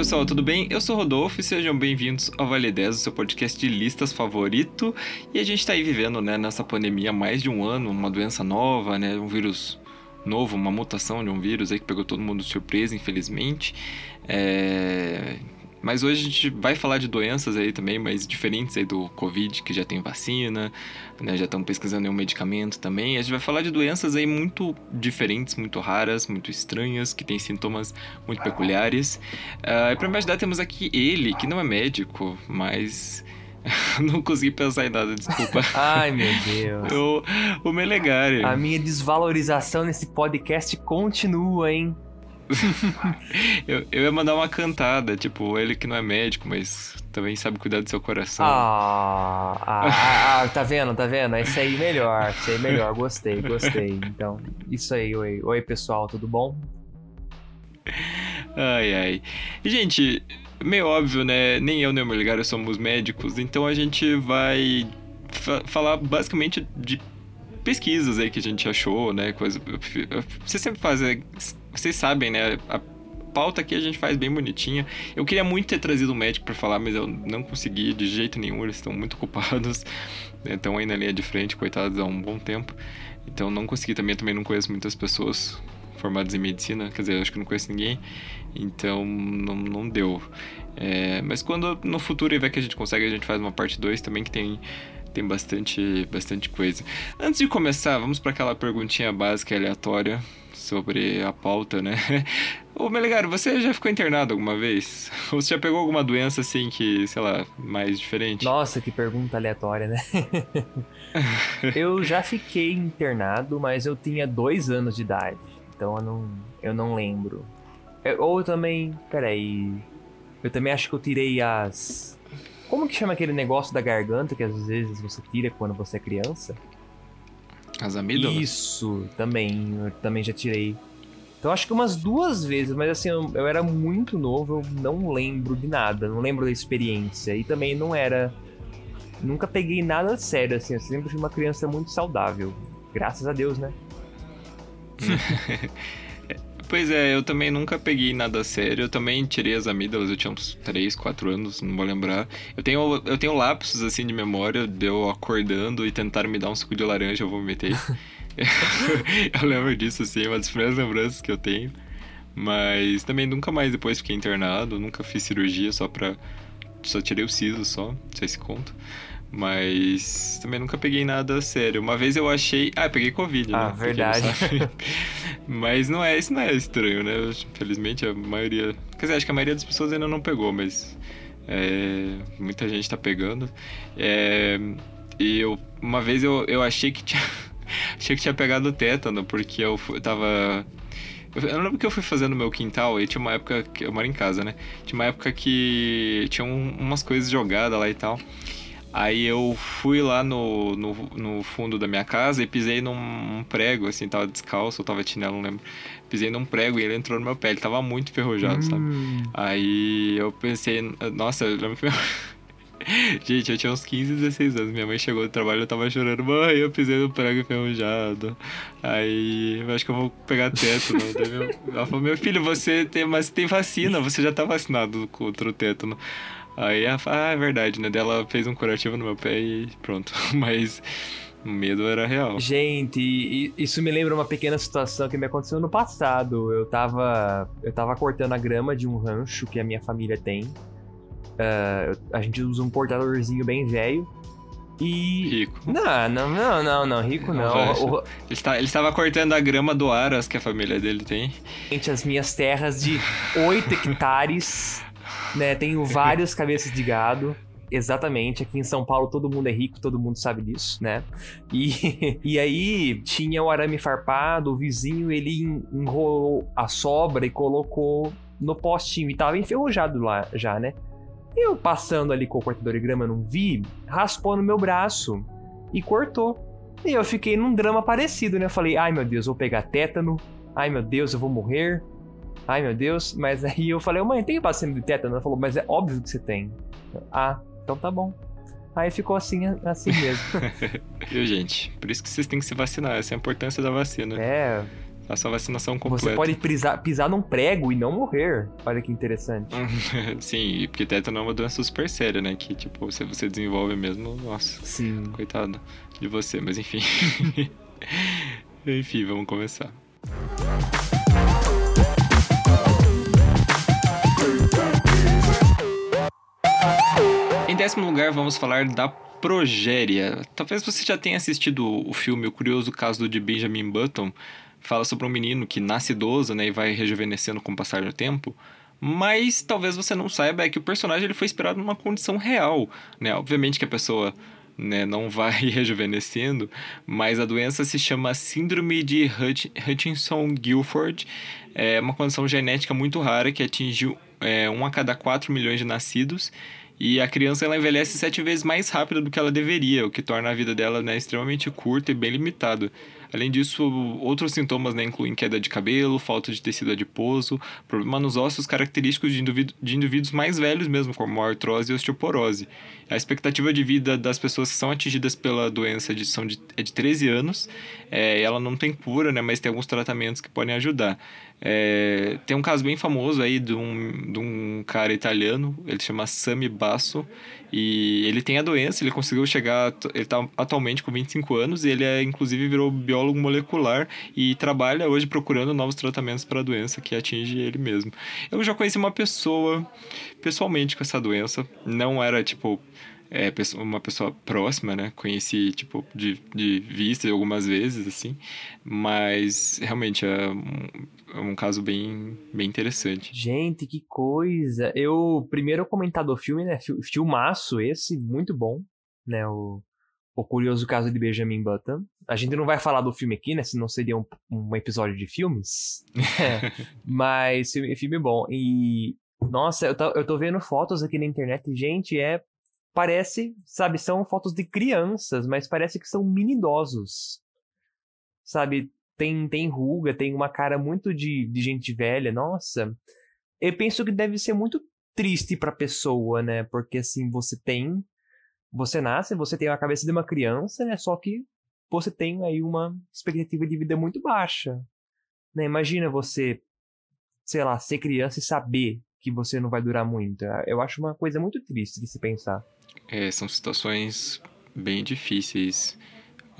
Pessoal, tudo bem? Eu sou Rodolfo e sejam bem-vindos ao Vale 10, o seu podcast de listas favorito. E a gente tá aí vivendo, né, nessa pandemia há mais de um ano, uma doença nova, né, um vírus novo, uma mutação de um vírus aí que pegou todo mundo de surpresa, infelizmente. É... Mas hoje a gente vai falar de doenças aí também, mas diferentes aí do Covid, que já tem vacina, né? Já estão pesquisando um medicamento também. A gente vai falar de doenças aí muito diferentes, muito raras, muito estranhas, que têm sintomas muito peculiares. Uh, e pra me ajudar temos aqui ele, que não é médico, mas... não consegui pensar em nada, desculpa. Ai, meu Deus. o, o Melegari. A minha desvalorização nesse podcast continua, hein? eu, eu ia mandar uma cantada, tipo, ele que não é médico, mas também sabe cuidar do seu coração. Ah, ah, ah, ah tá vendo, tá vendo? Esse aí melhor, esse aí melhor, gostei, gostei. Então, isso aí, oi, oi pessoal, tudo bom? Ai, ai. Gente, meio óbvio, né? Nem eu nem o Melgar somos médicos, então a gente vai fa falar basicamente de pesquisas aí que a gente achou, né? Coisa. Você sempre faz vocês sabem, né? A pauta aqui a gente faz bem bonitinha. Eu queria muito ter trazido um médico para falar, mas eu não consegui de jeito nenhum. Eles estão muito ocupados, né? estão aí na linha de frente, coitados, há um bom tempo. Então não consegui também. Também não conheço muitas pessoas formadas em medicina, quer dizer, acho que não conheço ninguém. Então não, não deu. É, mas quando no futuro ver que a gente consegue, a gente faz uma parte 2 também que tem tem bastante, bastante coisa. Antes de começar, vamos para aquela perguntinha básica aleatória sobre a pauta, né? Ô, Melegaro, você já ficou internado alguma vez? Ou você já pegou alguma doença assim que, sei lá, mais diferente? Nossa, que pergunta aleatória, né? eu já fiquei internado, mas eu tinha dois anos de idade. Então eu não, eu não lembro. Eu, ou eu também. Peraí. Eu também acho que eu tirei as. Como que chama aquele negócio da garganta que às vezes você tira quando você é criança? As amígdalas? Isso, também. Eu também já tirei. Então acho que umas duas vezes, mas assim, eu, eu, era muito novo, eu não lembro de nada, não lembro da experiência. E também não era. Nunca peguei nada sério, assim, eu sempre fui uma criança muito saudável. Graças a Deus, né? Pois é, eu também nunca peguei nada sério. Eu também tirei as amígdalas, eu tinha uns 3, 4 anos, não vou lembrar. Eu tenho, eu tenho lapsos assim de memória de eu acordando e tentaram me dar um suco de laranja, eu vomitei. eu lembro disso, assim, uma das primeiras lembranças que eu tenho. Mas também nunca mais depois fiquei internado, nunca fiz cirurgia só pra. Só tirei o siso só, não sei se conta. Mas também nunca peguei nada sério. Uma vez eu achei. Ah, eu peguei Covid, ah, né? verdade. mas não é, isso não é estranho, né? Infelizmente a maioria. Quer dizer, acho que a maioria das pessoas ainda não pegou, mas. É, muita gente tá pegando. É, e eu. Uma vez eu, eu achei que tinha. achei que tinha pegado tétano, porque eu, eu tava. Eu lembro que eu fui fazendo no meu quintal e tinha uma época que eu moro em casa, né? Tinha uma época que tinha um, umas coisas jogadas lá e tal. Aí eu fui lá no, no, no, fundo da minha casa e pisei num prego, assim, tava descalço, tava chinelo, não lembro. Pisei num prego e ele entrou no meu pé, ele tava muito enferrujado, hum. sabe? Aí eu pensei, nossa, eu lembro que. Gente, eu tinha uns 15, 16 anos. Minha mãe chegou do trabalho, eu tava chorando. Mãe, eu pisei no prego enferrujado. Aí, eu acho que eu vou pegar tétano. Ela falou, meu filho, você tem, mas tem vacina, você já tá vacinado contra o tétano. Aí ela fala, ah, é verdade, né? Dela fez um curativo no meu pé e pronto. Mas o medo era real. Gente, isso me lembra uma pequena situação que me aconteceu no passado. Eu tava, eu tava cortando a grama de um rancho que a minha família tem. Uh, a gente usa um portadorzinho bem velho. E. Rico. Não, não, não, não, não rico não. O... Ele, está, ele estava cortando a grama do Aras que a família dele tem. Gente, as minhas terras de 8 hectares né? Tenho vários cabeças de gado. Exatamente, aqui em São Paulo todo mundo é rico, todo mundo sabe disso, né? E, e aí tinha o arame farpado, o vizinho ele enrolou a sobra e colocou no postinho e tava enferrujado lá já, né? Eu passando ali com o cortador de grama, não vi, raspou no meu braço e cortou. E eu fiquei num drama parecido, né? Eu falei, ai meu Deus, vou pegar tétano, ai meu Deus, eu vou morrer. Ai, meu Deus. Mas aí eu falei, mãe, tem vacina de tétano? Ela falou, mas é óbvio que você tem. Ah, então tá bom. Aí ficou assim, assim mesmo. Viu, gente? Por isso que vocês têm que se vacinar. Essa é a importância da vacina. É. Faça a vacinação completa. Você pode pisar, pisar num prego e não morrer. Olha que interessante. Sim, porque tétano é uma doença super séria, né? Que, tipo, se você desenvolve mesmo, nossa. Sim. Coitado de você, mas enfim. enfim, vamos começar. Em décimo lugar, vamos falar da progéria. Talvez você já tenha assistido o filme O Curioso Caso de Benjamin Button. Fala sobre um menino que nasce idoso né, e vai rejuvenescendo com o passar do tempo. Mas talvez você não saiba é que o personagem ele foi inspirado numa condição real. Né? Obviamente que a pessoa né, não vai rejuvenescendo, mas a doença se chama Síndrome de Hutchinson-Gilford. É uma condição genética muito rara que atingiu é, um a cada 4 milhões de nascidos e a criança ela envelhece sete vezes mais rápido do que ela deveria, o que torna a vida dela né, extremamente curta e bem limitada. Além disso, outros sintomas né, incluem queda de cabelo, falta de tecido adiposo, problema nos ossos característicos de, indivíduo, de indivíduos mais velhos mesmo, como artrose e osteoporose. A expectativa de vida das pessoas que são atingidas pela doença de, são de, é de 13 anos. É, ela não tem cura, né, mas tem alguns tratamentos que podem ajudar. É, tem um caso bem famoso aí de um, de um cara italiano, ele chama Sami Basso, e ele tem a doença, ele conseguiu chegar, ele está atualmente com 25 anos, e ele é, inclusive virou biólogo molecular e trabalha hoje procurando novos tratamentos para a doença que atinge ele mesmo. Eu já conheci uma pessoa pessoalmente com essa doença, não era tipo é, uma pessoa próxima, né? Conheci, tipo, de, de vista algumas vezes, assim. Mas, realmente, é é um caso bem, bem interessante. Gente, que coisa! Eu, primeiro, comentar do filme, né? Filmaço esse, muito bom, né? O, o Curioso Caso de Benjamin Button. A gente não vai falar do filme aqui, né? Senão seria um, um episódio de filmes. Mas filme, filme bom. E, nossa, eu tô, eu tô vendo fotos aqui na internet. Gente, é parece, sabe, são fotos de crianças, mas parece que são mini idosos. Sabe, tem, tem ruga, tem uma cara muito de, de gente velha, nossa. Eu penso que deve ser muito triste pra pessoa, né? Porque assim, você tem. Você nasce, você tem a cabeça de uma criança, né? Só que você tem aí uma expectativa de vida muito baixa. Né? Imagina você, sei lá, ser criança e saber que você não vai durar muito. Eu acho uma coisa muito triste de se pensar. É, são situações bem difíceis.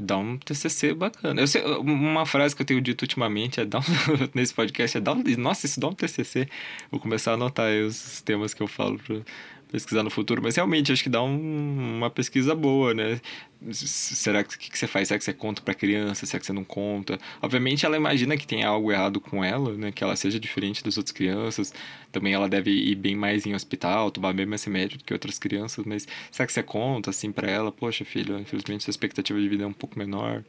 Dá um TCC bacana. Eu sei, uma frase que eu tenho dito ultimamente é dar um, nesse podcast é dar um, nossa, isso dá um TCC. Vou começar a anotar os temas que eu falo para pesquisar no futuro, mas realmente acho que dá um, uma pesquisa boa, né? Será que, que, que você faz? Será que você conta para criança? Será que você não conta? Obviamente ela imagina que tem algo errado com ela, né? Que ela seja diferente das outras crianças. Também ela deve ir bem mais em hospital, tomar bem mais remédio do que outras crianças, mas será que você conta assim para ela? Poxa, filho, infelizmente sua expectativa de vida é um pouco menor.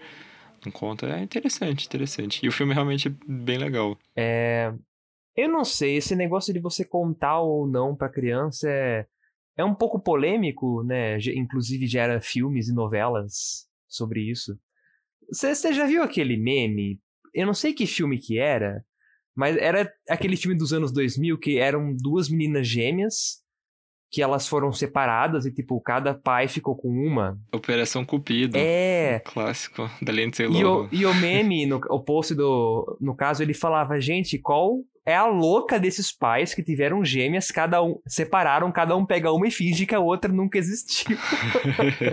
Não conta. É interessante, interessante. E o filme é realmente bem legal. É, eu não sei, esse negócio de você contar ou não pra criança é, é um pouco polêmico, né? Inclusive gera filmes e novelas sobre isso. Você já viu aquele meme? Eu não sei que filme que era, mas era aquele filme dos anos 2000 que eram duas meninas gêmeas que elas foram separadas e, tipo, cada pai ficou com uma. Operação Cupido. É. Um clássico da Lindsay Lohan. E o, e o meme, no, o post do... No caso, ele falava, gente, qual é a louca desses pais que tiveram gêmeas, cada um... Separaram, cada um pega uma e finge que a outra nunca existiu.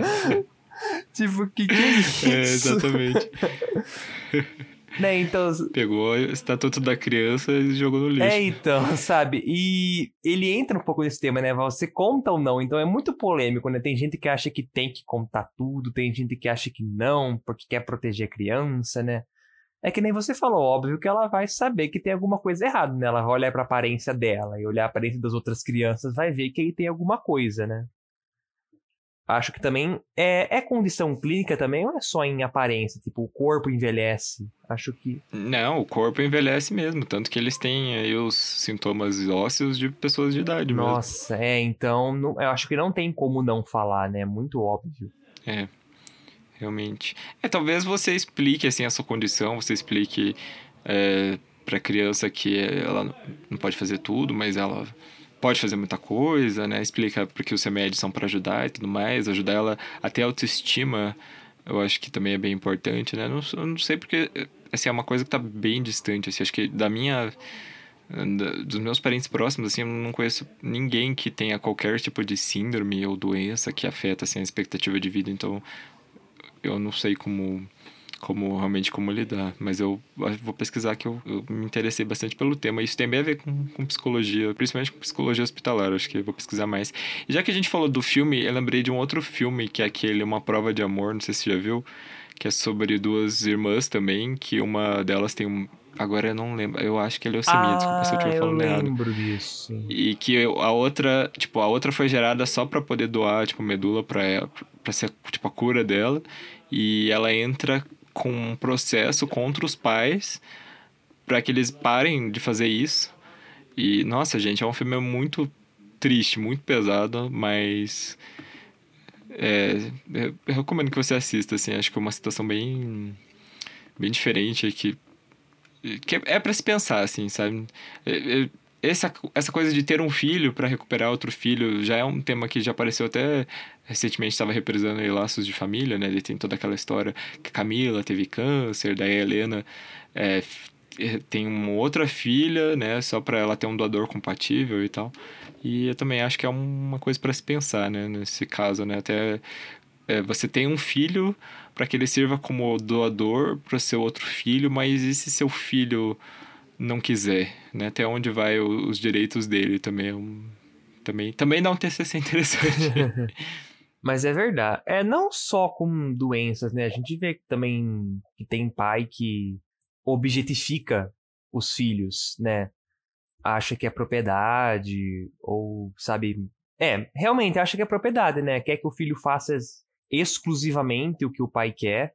tipo, que que é isso? É, exatamente. Né, então... Pegou o estatuto da criança e jogou no lixo. É, então, sabe? E ele entra um pouco nesse tema, né? Você conta ou não? Então é muito polêmico, né? Tem gente que acha que tem que contar tudo, tem gente que acha que não, porque quer proteger a criança, né? É que nem você falou, óbvio que ela vai saber que tem alguma coisa errada, né? Ela vai olhar pra aparência dela e olhar a aparência das outras crianças, vai ver que aí tem alguma coisa, né? Acho que também é, é condição clínica também, ou é só em aparência? Tipo, o corpo envelhece? Acho que. Não, o corpo envelhece mesmo. Tanto que eles têm aí os sintomas ósseos de pessoas de idade Nossa, mesmo. é, então eu acho que não tem como não falar, né? Muito óbvio. É. Realmente. É, talvez você explique assim a sua condição, você explique é, pra criança que ela não pode fazer tudo, mas ela pode fazer muita coisa, né? Explica porque os remédios são para ajudar e tudo mais, ajudar ela até a autoestima. Eu acho que também é bem importante, né? Não, eu não sei porque assim, é uma coisa que tá bem distante, assim, acho que da minha dos meus parentes próximos, assim, eu não conheço ninguém que tenha qualquer tipo de síndrome ou doença que afeta, assim, a expectativa de vida. Então, eu não sei como, como realmente como lidar. Mas eu vou pesquisar que eu, eu me interessei bastante pelo tema. Isso tem bem a ver com, com psicologia, principalmente com psicologia hospitalar. Acho que eu vou pesquisar mais. E já que a gente falou do filme, eu lembrei de um outro filme que é aquele Uma Prova de Amor, não sei se você já viu que é sobre duas irmãs também, que uma delas tem um, Agora eu não lembro. Eu acho que é leucemia, ah, desculpa se eu estiver falando errado. Eu lembro disso. E que a outra, tipo, a outra foi gerada só para poder doar, tipo, medula para ela, para ser tipo a cura dela, e ela entra com um processo contra os pais para que eles parem de fazer isso. E nossa, gente, é um filme muito triste, muito pesado, mas é, eu recomendo que você assista, assim, acho que é uma situação bem bem diferente que que é, é para se pensar, assim, sabe? É, é, essa, essa coisa de ter um filho para recuperar outro filho já é um tema que já apareceu até recentemente estava reprisando aí Laços de Família, né? Ele tem toda aquela história que Camila teve câncer, daí a Helena é, tem uma outra filha, né? Só para ela ter um doador compatível e tal. E eu também acho que é uma coisa para se pensar, né? Nesse caso, né? Até é, você tem um filho para que ele sirva como doador para seu outro filho, mas e se seu filho não quiser, né? Até onde vai o, os direitos dele também é um, também também dá um TCC interessante. mas é verdade. É não só com doenças, né? A gente vê também que tem pai que objetifica os filhos, né? Acha que é propriedade ou sabe, é, realmente acha que é propriedade, né? Quer que o filho faça exclusivamente o que o pai quer,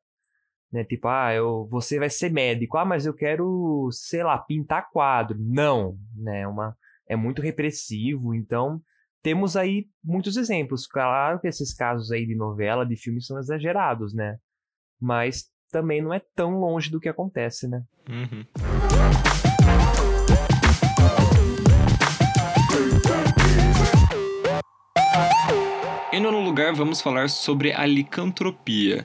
né? Tipo, ah, eu, você vai ser médico, ah, mas eu quero, sei lá, pintar quadro. Não, né? É uma, é muito repressivo, então temos aí muitos exemplos. Claro que esses casos aí de novela, de filme são exagerados, né? Mas também não é tão longe do que acontece, né? Uhum. Em nono lugar, vamos falar sobre a licantropia.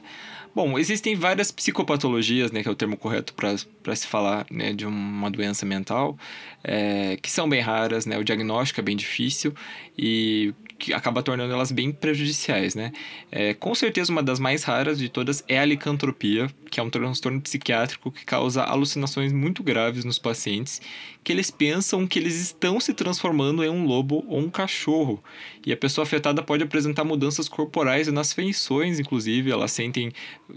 Bom, existem várias psicopatologias, né, que é o termo correto para se falar né, de uma doença mental, é, que são bem raras, né, o diagnóstico é bem difícil e que acaba tornando elas bem prejudiciais, né? É, com certeza uma das mais raras de todas é a licantropia, que é um transtorno psiquiátrico que causa alucinações muito graves nos pacientes, que eles pensam que eles estão se transformando em um lobo ou um cachorro. E a pessoa afetada pode apresentar mudanças corporais e nas feições, inclusive, elas sentem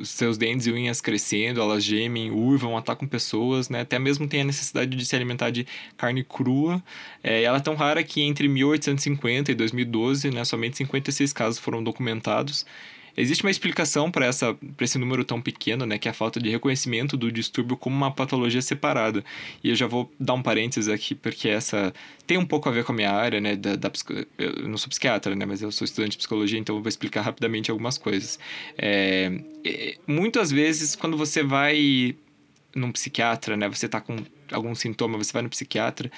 seus dentes e unhas crescendo, elas gemem, urvam, atacam pessoas, né? Até mesmo tem a necessidade de se alimentar de carne crua. É, ela é tão rara que entre 1850 e 2012, né, somente 56 casos foram documentados. Existe uma explicação para esse número tão pequeno, né, que é a falta de reconhecimento do distúrbio como uma patologia separada. E eu já vou dar um parênteses aqui, porque essa tem um pouco a ver com a minha área, né, da, da eu não sou psiquiatra, né, mas eu sou estudante de psicologia, então eu vou explicar rapidamente algumas coisas. É, muitas vezes, quando você vai num psiquiatra, né, você está com algum sintoma, você vai no psiquiatra,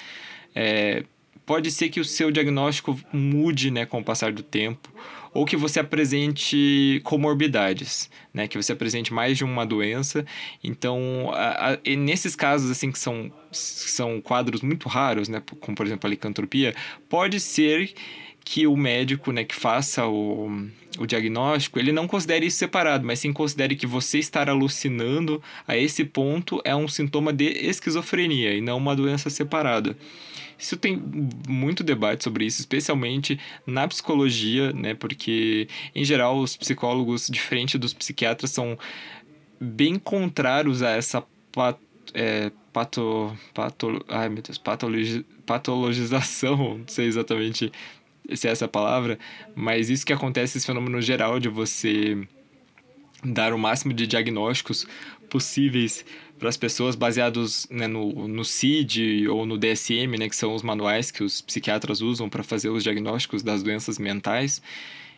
é, pode ser que o seu diagnóstico mude, né, com o passar do tempo, ou que você apresente comorbidades, né? Que você apresente mais de uma doença. Então, a, a, nesses casos, assim, que são, são quadros muito raros, né? Como, por exemplo, a licantropia, pode ser que o médico, né, que faça o, o diagnóstico, ele não considere isso separado, mas sim considere que você estar alucinando a esse ponto é um sintoma de esquizofrenia e não uma doença separada. Isso tem muito debate sobre isso, especialmente na psicologia, né? Porque, em geral, os psicólogos, diferente dos psiquiatras, são bem contrários a essa pat, é, pato, pato, ai, meu Deus, patologi, patologização, não sei exatamente se é essa palavra, mas isso que acontece, esse fenômeno geral de você dar o máximo de diagnósticos possíveis para as pessoas baseados né, no, no CID ou no DSM, né, que são os manuais que os psiquiatras usam para fazer os diagnósticos das doenças mentais.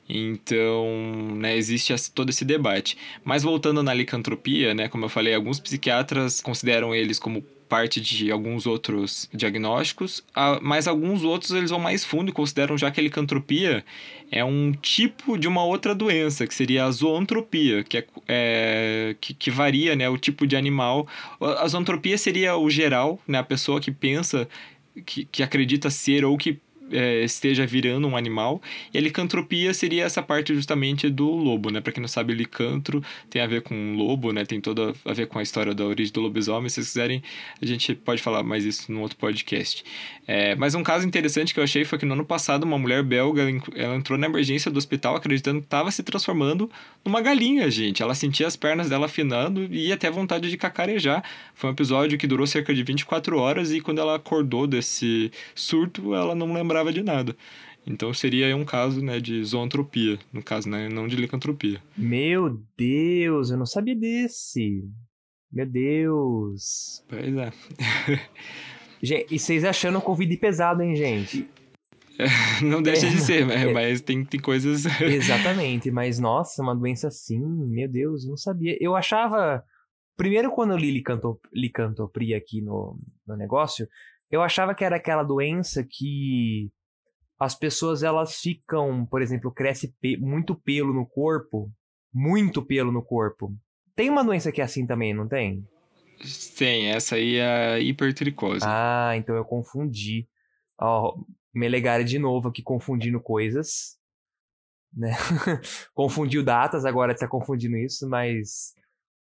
Então, né, existe todo esse debate. Mas voltando na licantropia, né, como eu falei, alguns psiquiatras consideram eles como parte de alguns outros diagnósticos, mas alguns outros eles vão mais fundo e consideram já que a licantropia é um tipo de uma outra doença, que seria a zoantropia, que, é, é que, que, varia né, o tipo de animal. A zoantropia seria o geral, né, a pessoa que pensa, que, que acredita ser ou que é, esteja virando um animal. E a licantropia seria essa parte justamente do lobo, né? Para quem não sabe, licantro tem a ver com lobo, né? Tem toda a ver com a história da origem do lobisomem. Se vocês quiserem, a gente pode falar mais isso num outro podcast. É, mas um caso interessante que eu achei foi que no ano passado uma mulher belga ela entrou na emergência do hospital acreditando que estava se transformando numa galinha, gente. Ela sentia as pernas dela afinando e até vontade de cacarejar. Foi um episódio que durou cerca de 24 horas e quando ela acordou desse surto, ela não lembrava lembrava de nada. Então seria um caso né, de zoantropia, no caso, né, não de licantropia. Meu Deus, eu não sabia desse. Meu Deus. Pois é. gente, e vocês achando o Covid pesado, hein, gente? não deixa é, de ser, é, mas tem, tem coisas. Exatamente, mas nossa, uma doença assim, meu Deus, não sabia. Eu achava. Primeiro, quando eu li licantropia aqui no, no negócio, eu achava que era aquela doença que as pessoas elas ficam, por exemplo, cresce pe muito pelo no corpo, muito pelo no corpo. Tem uma doença que é assim também, não tem? Tem, essa aí é a hipertricose. Ah, então eu confundi. Ó, oh, Melegari de novo aqui confundindo coisas. Né? Confundiu datas, agora tá confundindo isso, mas.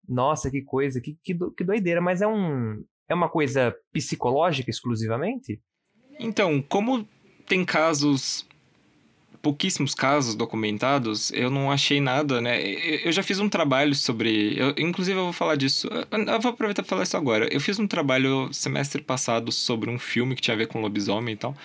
Nossa, que coisa, que, que, que doideira. Mas é um, é uma coisa psicológica exclusivamente? Então, como tem casos pouquíssimos casos documentados, eu não achei nada, né? Eu já fiz um trabalho sobre. Eu, inclusive, eu vou falar disso. Eu vou aproveitar para falar isso agora. Eu fiz um trabalho semestre passado sobre um filme que tinha a ver com lobisomem e tal.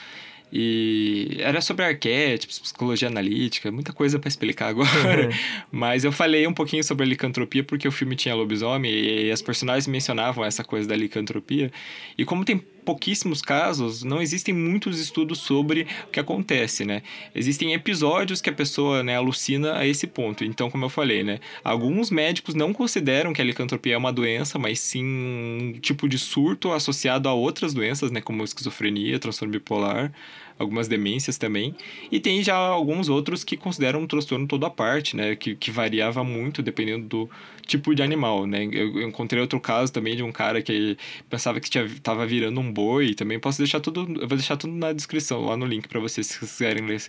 E era sobre arquétipos, psicologia analítica, muita coisa para explicar agora. Uhum. Mas eu falei um pouquinho sobre a licantropia porque o filme tinha lobisomem e as personagens mencionavam essa coisa da licantropia. E como tem pouquíssimos casos, não existem muitos estudos sobre o que acontece, né? Existem episódios que a pessoa né, alucina a esse ponto. Então, como eu falei, né? Alguns médicos não consideram que a licantropia é uma doença, mas sim um tipo de surto associado a outras doenças, né? Como esquizofrenia, transtorno bipolar algumas demências também. E tem já alguns outros que consideram um transtorno toda a parte, né? Que, que variava muito dependendo do tipo de animal, né? Eu, encontrei outro caso também de um cara que pensava que tinha, tava virando um boi. Também posso deixar tudo, eu vou deixar tudo na descrição, lá no link para vocês, se quiserem ler,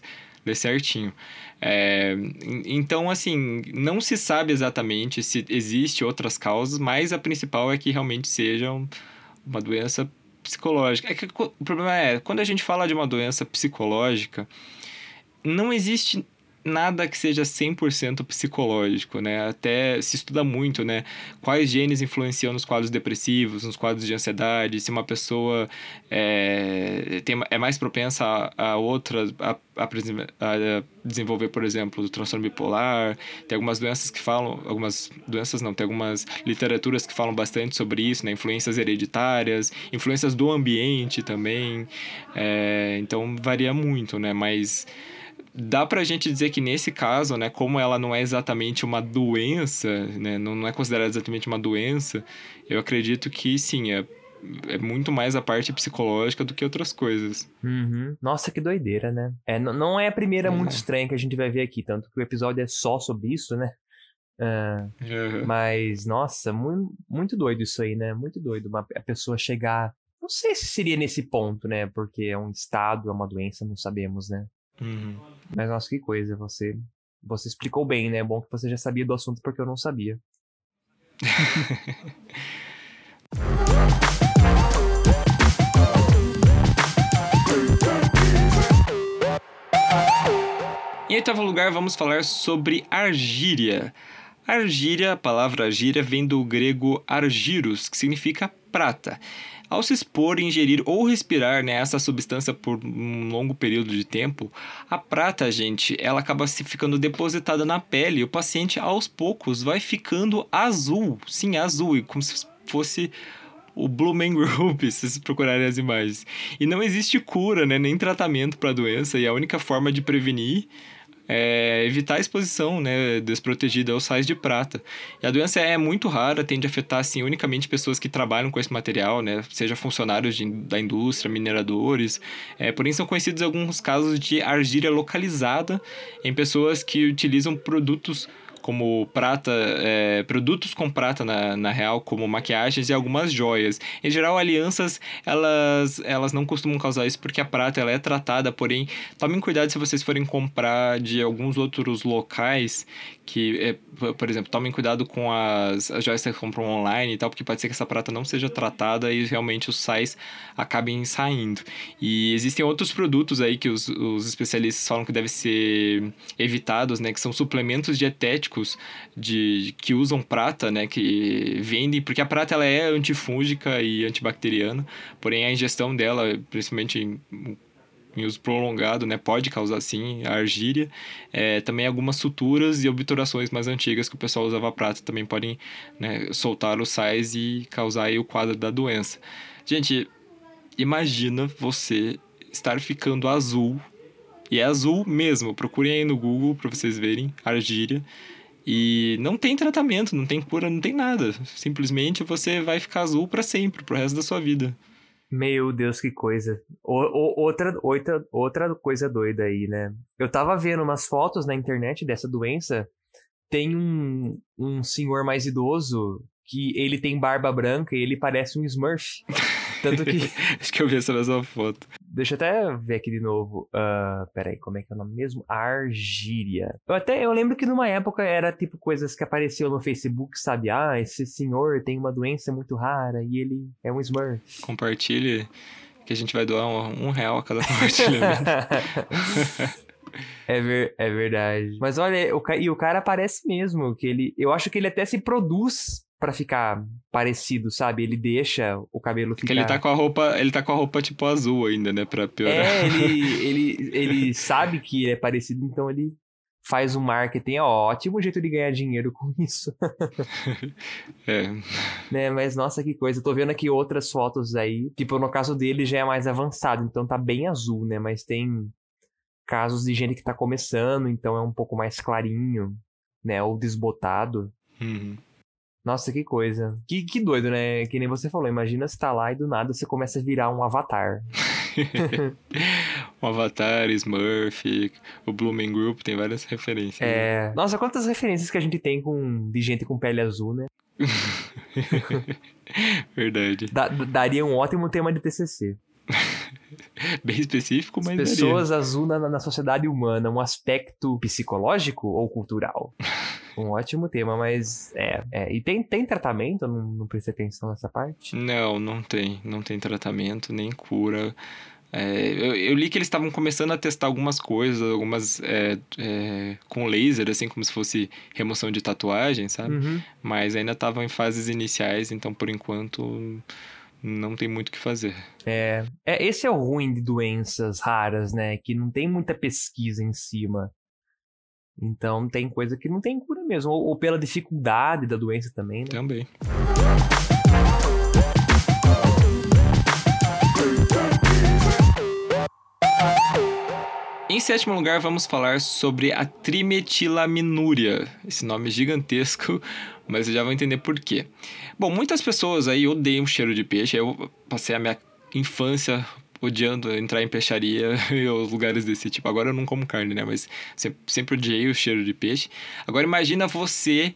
ler certinho. É, então, assim, não se sabe exatamente se existe outras causas, mas a principal é que realmente seja uma doença psicológica. É que o problema é, quando a gente fala de uma doença psicológica, não existe nada que seja 100% psicológico, né? Até se estuda muito, né? Quais genes influenciam nos quadros depressivos, nos quadros de ansiedade, se uma pessoa é, tem, é mais propensa a, a outra a, a, a, desenvolver, por exemplo, o transtorno bipolar. Tem algumas doenças que falam, algumas doenças não, tem algumas literaturas que falam bastante sobre isso, né? Influências hereditárias, influências do ambiente também. É, então varia muito, né? Mas dá pra gente dizer que nesse caso, né, como ela não é exatamente uma doença, né, não é considerada exatamente uma doença, eu acredito que sim, é, é muito mais a parte psicológica do que outras coisas. Uhum. Nossa, que doideira, né? É, não é a primeira muito uhum. estranha que a gente vai ver aqui, tanto que o episódio é só sobre isso, né? Uh, uhum. Mas, nossa, muito, muito doido isso aí, né? Muito doido. Uma, a pessoa chegar. Não sei se seria nesse ponto, né? Porque é um estado, é uma doença, não sabemos, né? Uhum. Mas nossa, que coisa, você você explicou bem, né? É bom que você já sabia do assunto porque eu não sabia. em oitavo lugar, vamos falar sobre argíria. Argíria, a palavra argíria vem do grego argyros, que significa prata. Ao se expor, ingerir ou respirar né, essa substância por um longo período de tempo, a prata, gente, ela acaba se ficando depositada na pele e o paciente aos poucos vai ficando azul. Sim, azul, como se fosse o Blue Man Group, se vocês procurarem as imagens. E não existe cura, né, nem tratamento para a doença, e a única forma de prevenir é, evitar a exposição né, desprotegida aos sais de prata. E a doença é muito rara, tende a afetar assim, unicamente pessoas que trabalham com esse material, né, seja funcionários de, da indústria, mineradores. É, porém, são conhecidos alguns casos de argíria localizada em pessoas que utilizam produtos como prata, é, produtos com prata na, na real, como maquiagens e algumas joias. Em geral, alianças, elas, elas não costumam causar isso porque a prata ela é tratada, porém, tomem cuidado se vocês forem comprar de alguns outros locais que, é, por exemplo, tomem cuidado com as, as joias que compram online e tal, porque pode ser que essa prata não seja tratada e realmente os sais acabem saindo. E existem outros produtos aí que os, os especialistas falam que devem ser evitados, né, que são suplementos dietéticos de, que usam prata, né, que vendem, porque a prata ela é antifúngica e antibacteriana, porém a ingestão dela, principalmente em em uso prolongado, né, pode causar sim a argíria. É, também algumas suturas e obturações mais antigas que o pessoal usava prata também podem né, soltar os sais e causar aí o quadro da doença. Gente, imagina você estar ficando azul, e é azul mesmo, procurem aí no Google para vocês verem, argíria. E não tem tratamento, não tem cura, não tem nada. Simplesmente você vai ficar azul para sempre, pro resto da sua vida. Meu Deus, que coisa. O, o, outra, outra, outra coisa doida aí, né? Eu tava vendo umas fotos na internet dessa doença. Tem um, um senhor mais idoso que ele tem barba branca e ele parece um Smurf. Tanto que. Acho que eu vi essa mesma foto. Deixa eu até ver aqui de novo. Uh, peraí, como é que é o nome mesmo? Argíria. Eu até eu lembro que numa época era tipo coisas que apareciam no Facebook, sabe? Ah, esse senhor tem uma doença muito rara e ele é um Smurf. Compartilhe que a gente vai doar um, um real a cada compartilhamento. É, ver, é verdade. Mas olha, o, e o cara parece mesmo que ele. Eu acho que ele até se produz para ficar parecido, sabe? Ele deixa o cabelo ficar... Porque ele tá com a roupa, ele tá com a roupa tipo azul ainda, né, para piorar. É, ele, ele, ele sabe que é parecido, então ele faz um marketing, é ótimo jeito de ganhar dinheiro com isso. é. Né, mas nossa, que coisa. Eu tô vendo aqui outras fotos aí. Tipo, no caso dele já é mais avançado, então tá bem azul, né? Mas tem casos de gente que tá começando, então é um pouco mais clarinho, né? Ou desbotado. Uhum. Nossa, que coisa. Que, que doido, né? Que nem você falou. Imagina você tá lá e do nada você começa a virar um avatar. um avatar, Smurf, o Blooming Group, tem várias referências. É. Né? Nossa, quantas referências que a gente tem com, de gente com pele azul, né? Verdade. Da, daria um ótimo tema de TCC. Bem específico, mas. Pessoas daria. azul na, na sociedade humana, um aspecto psicológico ou cultural? Um ótimo tema, mas é. é. E tem, tem tratamento? Não, não prestei atenção nessa parte? Não, não tem. Não tem tratamento, nem cura. É, eu, eu, li que eles estavam começando a testar algumas coisas, algumas é, é, com laser, assim, como se fosse remoção de tatuagem, sabe? Uhum. Mas ainda estavam em fases iniciais, então por enquanto não tem muito o que fazer. É, é, esse é o ruim de doenças raras, né? Que não tem muita pesquisa em cima. Então tem coisa que não tem cura mesmo. Ou, ou pela dificuldade da doença também, né? Também. Em sétimo lugar, vamos falar sobre a trimetilaminúria. Esse nome é gigantesco, mas já vão entender por quê. Bom, muitas pessoas aí odeiam o cheiro de peixe. Eu passei a minha infância odiando entrar em peixaria e os lugares desse tipo. Agora eu não como carne, né? Mas sempre, sempre odiei o cheiro de peixe. Agora imagina você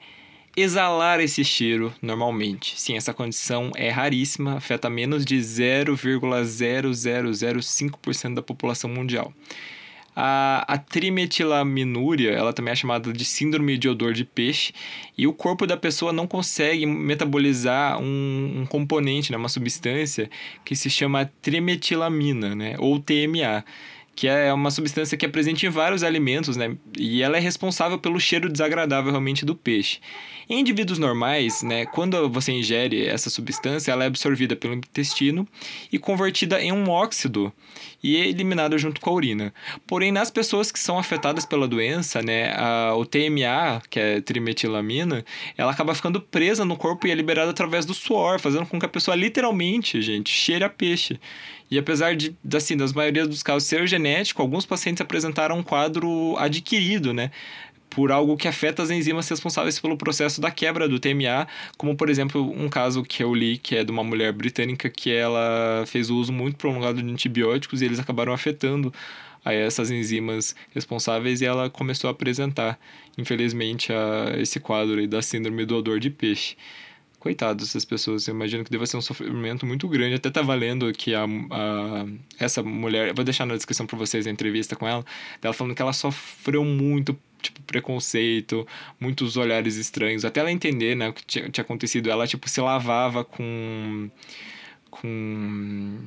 exalar esse cheiro normalmente. Sim, essa condição é raríssima, afeta menos de 0,0005% da população mundial. A, a trimetilaminúria, ela também é chamada de síndrome de odor de peixe, e o corpo da pessoa não consegue metabolizar um, um componente, né, uma substância que se chama trimetilamina, né, ou TMA que é uma substância que é presente em vários alimentos, né? E ela é responsável pelo cheiro desagradável realmente do peixe. Em indivíduos normais, né, quando você ingere essa substância, ela é absorvida pelo intestino e convertida em um óxido e é eliminada junto com a urina. Porém, nas pessoas que são afetadas pela doença, né, a, o TMA, que é trimetilamina, ela acaba ficando presa no corpo e é liberada através do suor, fazendo com que a pessoa literalmente, gente, cheire a peixe. E apesar de, assim, das maioria dos casos ser genético, alguns pacientes apresentaram um quadro adquirido, né? por algo que afeta as enzimas responsáveis pelo processo da quebra do TMA, como por exemplo um caso que eu li que é de uma mulher britânica que ela fez o uso muito prolongado de antibióticos e eles acabaram afetando a essas enzimas responsáveis e ela começou a apresentar, infelizmente, a esse quadro da síndrome do odor de peixe. Coitados dessas pessoas, eu imagino que deva ser um sofrimento muito grande. Até tá valendo que a, a essa mulher, vou deixar na descrição para vocês a entrevista com ela, ela falando que ela sofreu muito tipo, preconceito, muitos olhares estranhos, até ela entender, né, o que tinha, tinha acontecido. Ela, tipo, se lavava com... com...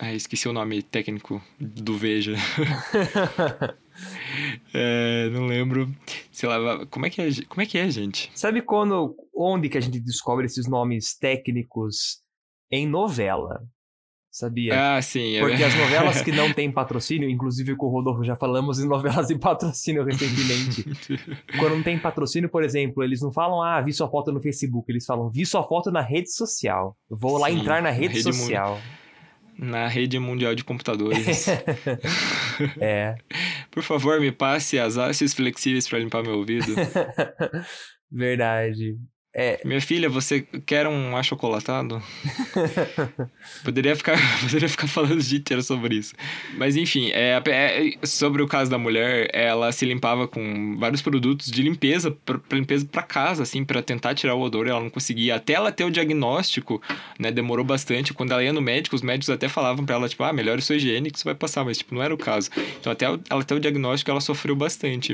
Ah, esqueci o nome técnico do Veja. é, não lembro. Se lavava... Como é que é, como é que é, gente? Sabe quando, onde que a gente descobre esses nomes técnicos em novela? sabia? Ah, sim. É Porque as novelas que não têm patrocínio, inclusive com o Rodolfo já falamos em novelas de patrocínio recentemente. Quando não tem patrocínio, por exemplo, eles não falam, ah, vi sua foto no Facebook, eles falam, vi sua foto na rede social. Vou sim, lá entrar na rede, rede social. Na rede mundial de computadores. é. Por favor, me passe as hastes flexíveis para limpar meu ouvido. Verdade. É... Minha filha, você quer um achocolatado? poderia, ficar, poderia ficar falando o dia inteiro sobre isso. Mas enfim, é, é, sobre o caso da mulher, ela se limpava com vários produtos de limpeza, pra, pra limpeza para casa, assim, para tentar tirar o odor, ela não conseguia. Até ela ter o diagnóstico, né, demorou bastante. Quando ela ia no médico, os médicos até falavam para ela, tipo, ah, melhor sua higiene que você vai passar, mas, tipo, não era o caso. Então, até ela ter o diagnóstico, ela sofreu bastante.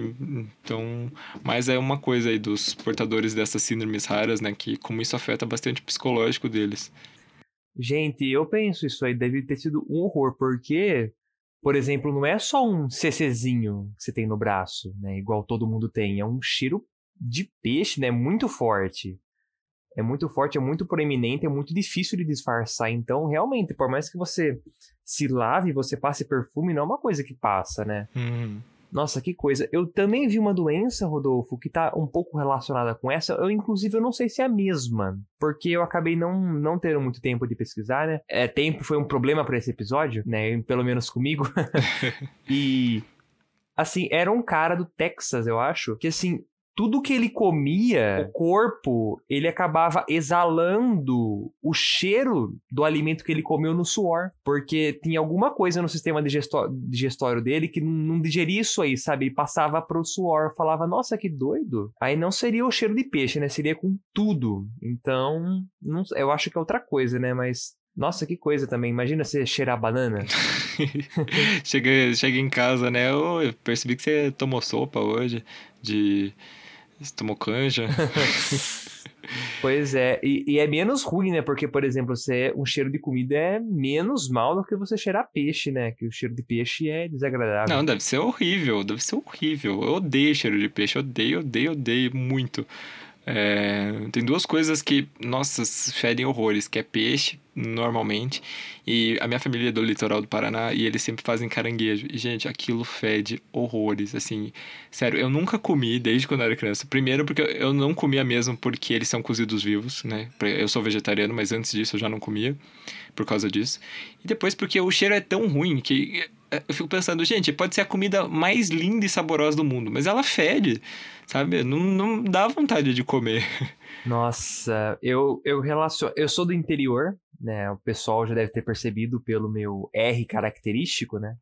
Então, mas é uma coisa aí dos portadores dessas síndromes raras, né? Que como isso afeta bastante o psicológico deles. Gente, eu penso isso aí deve ter sido um horror, porque, por exemplo, não é só um CCzinho que você tem no braço, né? Igual todo mundo tem. É um cheiro de peixe, né? Muito forte. É muito forte, é muito proeminente, é muito difícil de disfarçar. Então, realmente, por mais que você se lave, você passe perfume, não é uma coisa que passa, né? Uhum. Nossa, que coisa. Eu também vi uma doença, Rodolfo, que tá um pouco relacionada com essa. Eu, inclusive, eu não sei se é a mesma. Porque eu acabei não, não tendo muito tempo de pesquisar, né? É, tempo foi um problema para esse episódio, né? Pelo menos comigo. e. Assim, era um cara do Texas, eu acho, que assim, tudo que ele comia, o corpo, ele acabava exalando o cheiro do alimento que ele comeu no suor. Porque tinha alguma coisa no sistema digestório dele que não digeria isso aí, sabe? E passava pro suor. Falava, nossa, que doido. Aí não seria o cheiro de peixe, né? Seria com tudo. Então, não, eu acho que é outra coisa, né? Mas nossa, que coisa também. Imagina você cheirar banana. chega, chega em casa, né? Eu percebi que você tomou sopa hoje de você tomou canja. pois é, e, e, é menos ruim, né? Porque, por exemplo, você, um cheiro de comida é menos mal do que você cheirar peixe, né? Que o cheiro de peixe é desagradável. Não, deve ser horrível, deve ser horrível. Eu odeio cheiro de peixe, odeio, odeio, odeio muito. É, tem duas coisas que, nossa, fedem horrores, que é peixe, normalmente, e a minha família é do litoral do Paraná e eles sempre fazem caranguejo. E, gente, aquilo fede horrores, assim. Sério, eu nunca comi desde quando eu era criança. Primeiro porque eu não comia mesmo porque eles são cozidos vivos, né? Eu sou vegetariano, mas antes disso eu já não comia por causa disso. E depois porque o cheiro é tão ruim que eu fico pensando, gente, pode ser a comida mais linda e saborosa do mundo, mas ela fede, sabe? Não, não dá vontade de comer. Nossa, eu, eu relaciono. Eu sou do interior, né? O pessoal já deve ter percebido pelo meu R característico, né?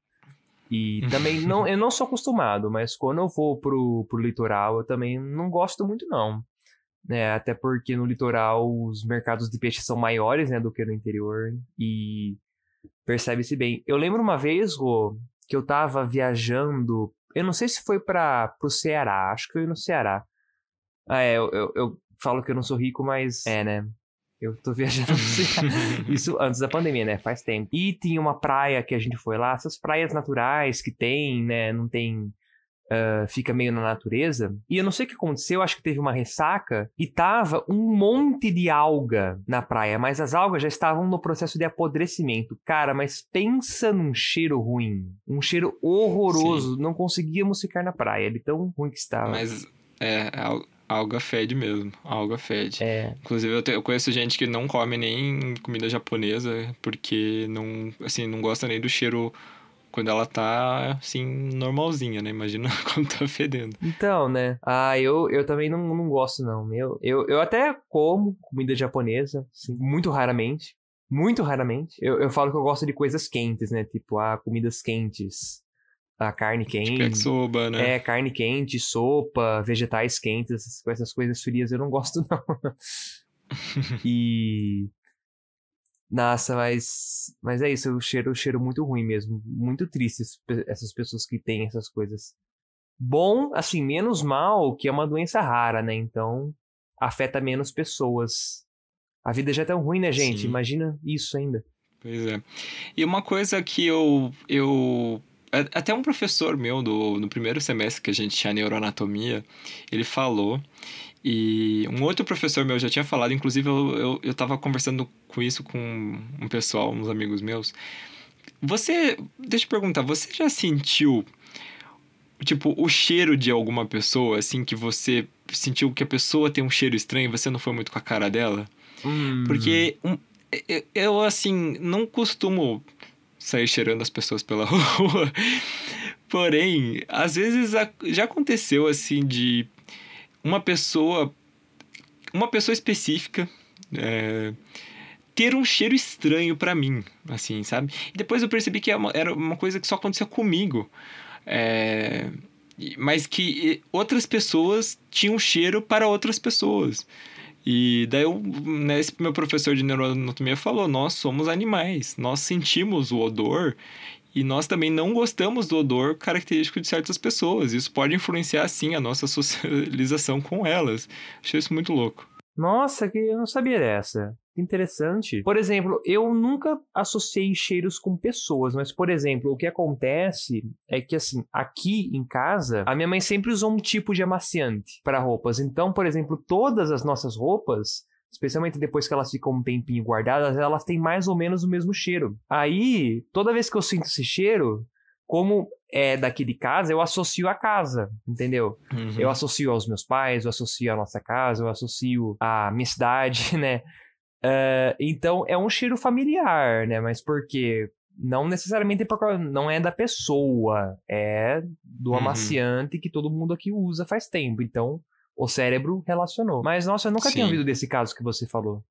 E também não, eu não sou acostumado, mas quando eu vou pro, pro litoral, eu também não gosto muito, não. Né? Até porque no litoral os mercados de peixe são maiores né, do que no interior. E Percebe-se bem. Eu lembro uma vez, Rô, que eu tava viajando. Eu não sei se foi para o Ceará, acho que foi no Ceará. Ah, é, eu, eu, eu, falo que eu não sou rico, mas é, né? Eu tô viajando. Isso antes da pandemia, né? Faz tempo. E tinha uma praia que a gente foi lá, essas praias naturais que tem, né? Não tem Uh, fica meio na natureza. E eu não sei o que aconteceu, acho que teve uma ressaca e tava um monte de alga na praia, mas as algas já estavam no processo de apodrecimento. Cara, mas pensa num cheiro ruim, um cheiro horroroso. Sim. Não conseguíamos ficar na praia, de tão ruim que estava. Mas é, alga fede mesmo, alga fede. É. Inclusive eu, te, eu conheço gente que não come nem comida japonesa porque não, assim, não gosta nem do cheiro quando ela tá, assim, normalzinha, né? Imagina quando tá fedendo. Então, né? Ah, eu, eu também não, não gosto, não. Eu, eu, eu até como comida japonesa, assim, muito raramente. Muito raramente. Eu, eu falo que eu gosto de coisas quentes, né? Tipo, ah, comidas quentes. A carne quente. Tipo soba, né? É, carne quente, sopa, vegetais quentes, essas coisas frias eu não gosto, não. e. Nossa, mas. Mas é isso, o cheiro, o cheiro muito ruim mesmo. Muito triste essas pessoas que têm essas coisas. Bom, assim, menos mal que é uma doença rara, né? Então afeta menos pessoas. A vida já é tão ruim, né, gente? Sim. Imagina isso ainda. Pois é. E uma coisa que eu, eu até um professor meu do, no primeiro semestre que a gente tinha neuroanatomia, ele falou, e um outro professor meu já tinha falado, inclusive eu, eu, eu tava conversando com isso com um pessoal, uns amigos meus. Você, deixa eu perguntar, você já sentiu, tipo, o cheiro de alguma pessoa, assim, que você sentiu que a pessoa tem um cheiro estranho e você não foi muito com a cara dela? Hum. Porque um, eu, assim, não costumo sair cheirando as pessoas pela rua. Porém, às vezes já aconteceu assim de uma pessoa, uma pessoa específica é, ter um cheiro estranho para mim, assim, sabe? E depois eu percebi que é era uma coisa que só acontecia comigo. É, mas que outras pessoas tinham cheiro para outras pessoas. E daí eu, né, esse meu professor de neuroanatomia falou: nós somos animais, nós sentimos o odor e nós também não gostamos do odor característico de certas pessoas. Isso pode influenciar, sim, a nossa socialização com elas. Achei isso muito louco. Nossa, que eu não sabia dessa. Interessante. Por exemplo, eu nunca associei cheiros com pessoas, mas, por exemplo, o que acontece é que, assim, aqui em casa, a minha mãe sempre usou um tipo de amaciante para roupas. Então, por exemplo, todas as nossas roupas especialmente depois que elas ficam um tempinho guardadas, elas têm mais ou menos o mesmo cheiro. Aí, toda vez que eu sinto esse cheiro, como é daqui de casa, eu associo a casa, entendeu? Uhum. Eu associo aos meus pais, eu associo à nossa casa, eu associo à minha cidade, né? Uh, então é um cheiro familiar, né? Mas porque não necessariamente não é da pessoa, é do uhum. amaciante que todo mundo aqui usa faz tempo. Então o cérebro relacionou. Mas nossa, eu nunca Sim. tinha ouvido desse caso que você falou.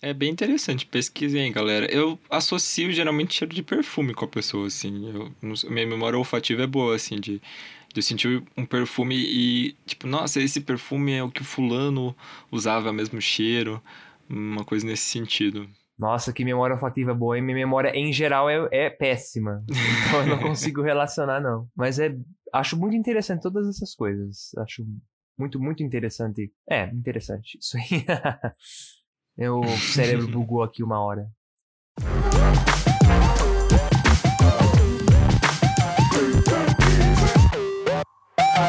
É bem interessante, pesquisem, galera. Eu associo geralmente cheiro de perfume com a pessoa, assim. Eu, minha memória olfativa é boa, assim, de, de sentir um perfume e, tipo, nossa, esse perfume é o que o fulano usava, mesmo cheiro. Uma coisa nesse sentido. Nossa, que memória olfativa boa. E minha memória, em geral, é, é péssima. Então eu não consigo relacionar, não. Mas é. Acho muito interessante todas essas coisas. Acho muito, muito interessante. É, interessante. Isso aí. Meu cérebro bugou aqui uma hora.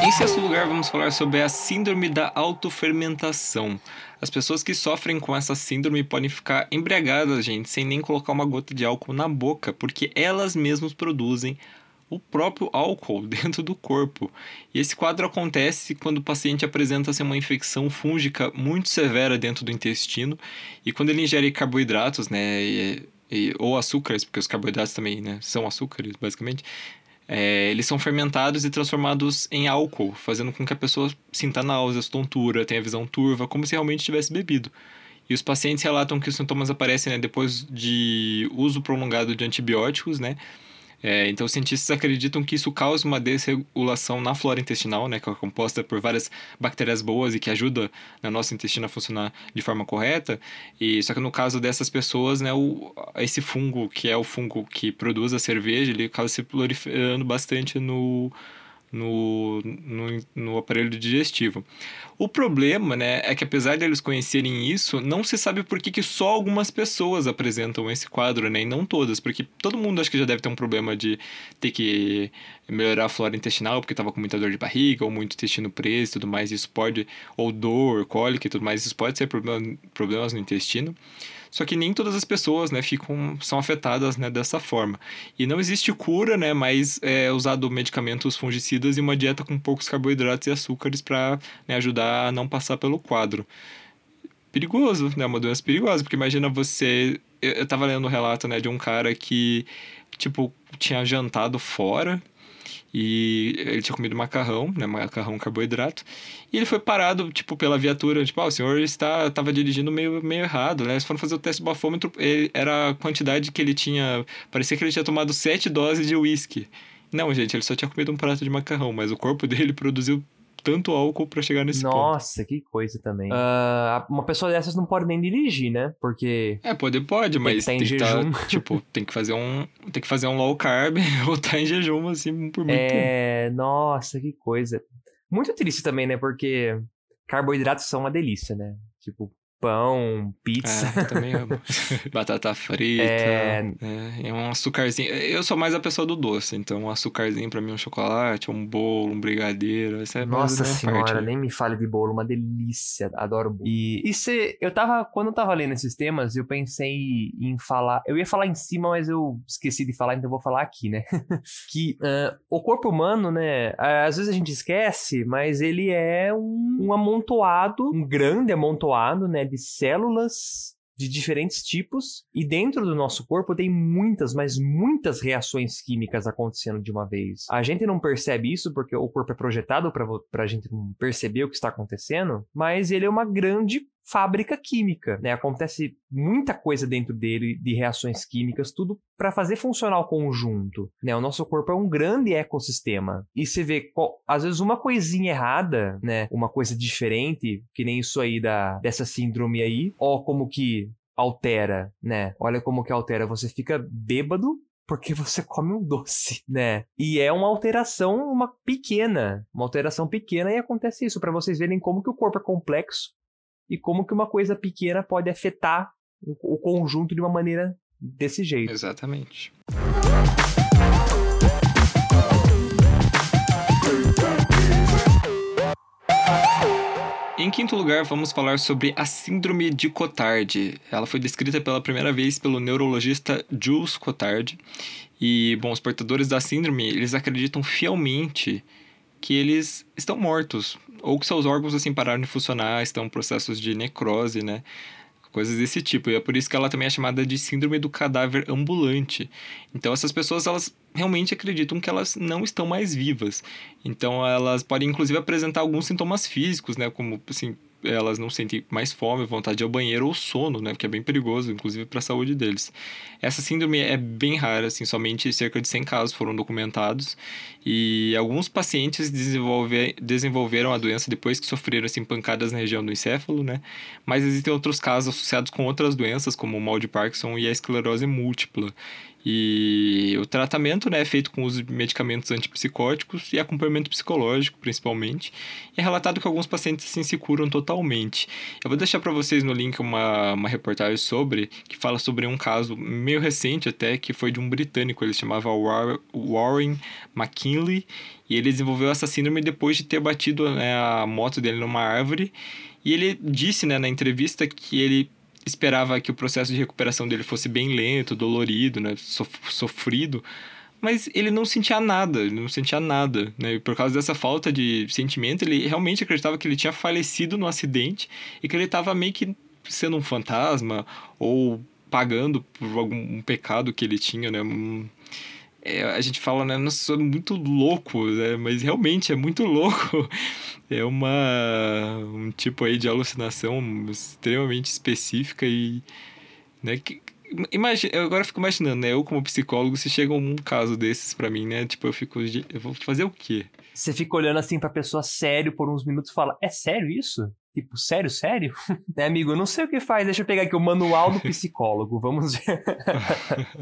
Em sexto lugar, vamos falar sobre a síndrome da autofermentação. As pessoas que sofrem com essa síndrome podem ficar embriagadas, gente, sem nem colocar uma gota de álcool na boca, porque elas mesmas produzem o próprio álcool dentro do corpo. E esse quadro acontece quando o paciente apresenta-se uma infecção fúngica muito severa dentro do intestino e quando ele ingere carboidratos, né, e, e, ou açúcares, porque os carboidratos também né, são açúcares, basicamente, é, eles são fermentados e transformados em álcool, fazendo com que a pessoa sinta náuseas, tontura, tenha visão turva, como se realmente tivesse bebido. E os pacientes relatam que os sintomas aparecem né, depois de uso prolongado de antibióticos, né? É, então, os cientistas acreditam que isso causa uma desregulação na flora intestinal, né, que é composta por várias bactérias boas e que ajuda no nosso intestino a funcionar de forma correta. E só que no caso dessas pessoas, né, o, esse fungo, que é o fungo que produz a cerveja, ele acaba se proliferando bastante no no, no, no, aparelho digestivo. O problema, né, é que apesar de eles conhecerem isso, não se sabe por que, que só algumas pessoas apresentam esse quadro, né, e não todas, porque todo mundo acho que já deve ter um problema de ter que melhorar a flora intestinal, porque estava com muita dor de barriga, ou muito intestino preso e tudo mais, isso pode, ou dor, cólica e tudo mais, isso pode ser problema, problemas no intestino. Só que nem todas as pessoas, né, ficam, são afetadas, né, dessa forma. E não existe cura, né, mas é usado medicamentos fungicidas e uma dieta com poucos carboidratos e açúcares para né, ajudar a não passar pelo quadro. Perigoso, né, uma doença perigosa, porque imagina você... Eu, eu tava lendo um relato, né, de um cara que tipo, tinha jantado fora e ele tinha comido macarrão, né, macarrão carboidrato, e ele foi parado, tipo, pela viatura, tipo, ah, o senhor está, estava dirigindo meio, meio errado, né, eles foram fazer o teste do bafômetro, ele, era a quantidade que ele tinha, parecia que ele tinha tomado sete doses de uísque. Não, gente, ele só tinha comido um prato de macarrão, mas o corpo dele produziu tanto álcool para chegar nesse Nossa, ponto. Nossa, que coisa também. Uh, uma pessoa dessas não pode nem dirigir, né? Porque. É, pode, pode, mas tem, que tem que tá, tipo, tem que fazer um. Tem que fazer um low carb ou tá em jejum, assim, por muito é, tempo. É, nossa, que coisa. Muito triste também, né? Porque carboidratos são uma delícia, né? Tipo, pão, pizza. É, eu também amo. Batata frita. É... é... um açúcarzinho. Eu sou mais a pessoa do doce, então um açúcarzinho pra mim, um chocolate, um bolo, um brigadeiro. Essa é Nossa senhora, parte, né? nem me fale de bolo, uma delícia. Adoro bolo. E, e se, eu tava, quando eu tava lendo esses temas, eu pensei em falar. Eu ia falar em cima, mas eu esqueci de falar, então eu vou falar aqui, né? que uh, o corpo humano, né? Às vezes a gente esquece, mas ele é um, um amontoado, um grande amontoado, né? De células de diferentes tipos e dentro do nosso corpo tem muitas, mas muitas reações químicas acontecendo de uma vez. A gente não percebe isso porque o corpo é projetado para a gente não perceber o que está acontecendo, mas ele é uma grande fábrica química, né? Acontece muita coisa dentro dele de reações químicas, tudo para fazer funcionar o conjunto, né? O nosso corpo é um grande ecossistema. E você vê, às vezes uma coisinha errada, né? Uma coisa diferente, que nem isso aí da dessa síndrome aí, ó como que altera, né? Olha como que altera, você fica bêbado porque você come um doce, né? E é uma alteração, uma pequena, uma alteração pequena e acontece isso para vocês verem como que o corpo é complexo e como que uma coisa pequena pode afetar o conjunto de uma maneira desse jeito. Exatamente. Em quinto lugar, vamos falar sobre a Síndrome de Cotard. Ela foi descrita pela primeira vez pelo neurologista Jules Cotard. E, bom, os portadores da síndrome, eles acreditam fielmente que eles estão mortos, ou que seus órgãos assim pararam de funcionar, estão em processos de necrose, né? Coisas desse tipo. E é por isso que ela também é chamada de síndrome do cadáver ambulante. Então essas pessoas elas realmente acreditam que elas não estão mais vivas. Então elas podem inclusive apresentar alguns sintomas físicos, né, como assim, elas não sentem mais fome, vontade de ir ao banheiro ou sono, né? Que é bem perigoso, inclusive para a saúde deles. Essa síndrome é bem rara, assim, somente cerca de 100 casos foram documentados e alguns pacientes desenvolver, desenvolveram a doença depois que sofreram assim, pancadas na região do encéfalo, né? Mas existem outros casos associados com outras doenças, como o mal de Parkinson e a esclerose múltipla. E o tratamento né, é feito com os medicamentos antipsicóticos e acompanhamento psicológico, principalmente. E é relatado que alguns pacientes assim, se curam totalmente. Eu vou deixar para vocês no link uma, uma reportagem sobre, que fala sobre um caso meio recente até, que foi de um britânico, ele se chamava Warren McKinley, e ele desenvolveu essa síndrome depois de ter batido né, a moto dele numa árvore. E ele disse né, na entrevista que ele esperava que o processo de recuperação dele fosse bem lento, dolorido, né, sofrido, mas ele não sentia nada, ele não sentia nada, né? E por causa dessa falta de sentimento, ele realmente acreditava que ele tinha falecido no acidente e que ele estava meio que sendo um fantasma ou pagando por algum pecado que ele tinha, né? É, a gente fala, né, nossa, é muito louco, né? Mas realmente é muito louco. É uma um tipo aí de alucinação extremamente específica e né, que, imagina, eu agora fico imaginando, né, eu como psicólogo, se chega um caso desses para mim, né, tipo, eu fico, eu vou fazer o quê? Você fica olhando assim pra pessoa sério por uns minutos e fala, é sério isso? Tipo, sério, sério? né, amigo, eu não sei o que faz, deixa eu pegar aqui o manual do psicólogo, vamos ver.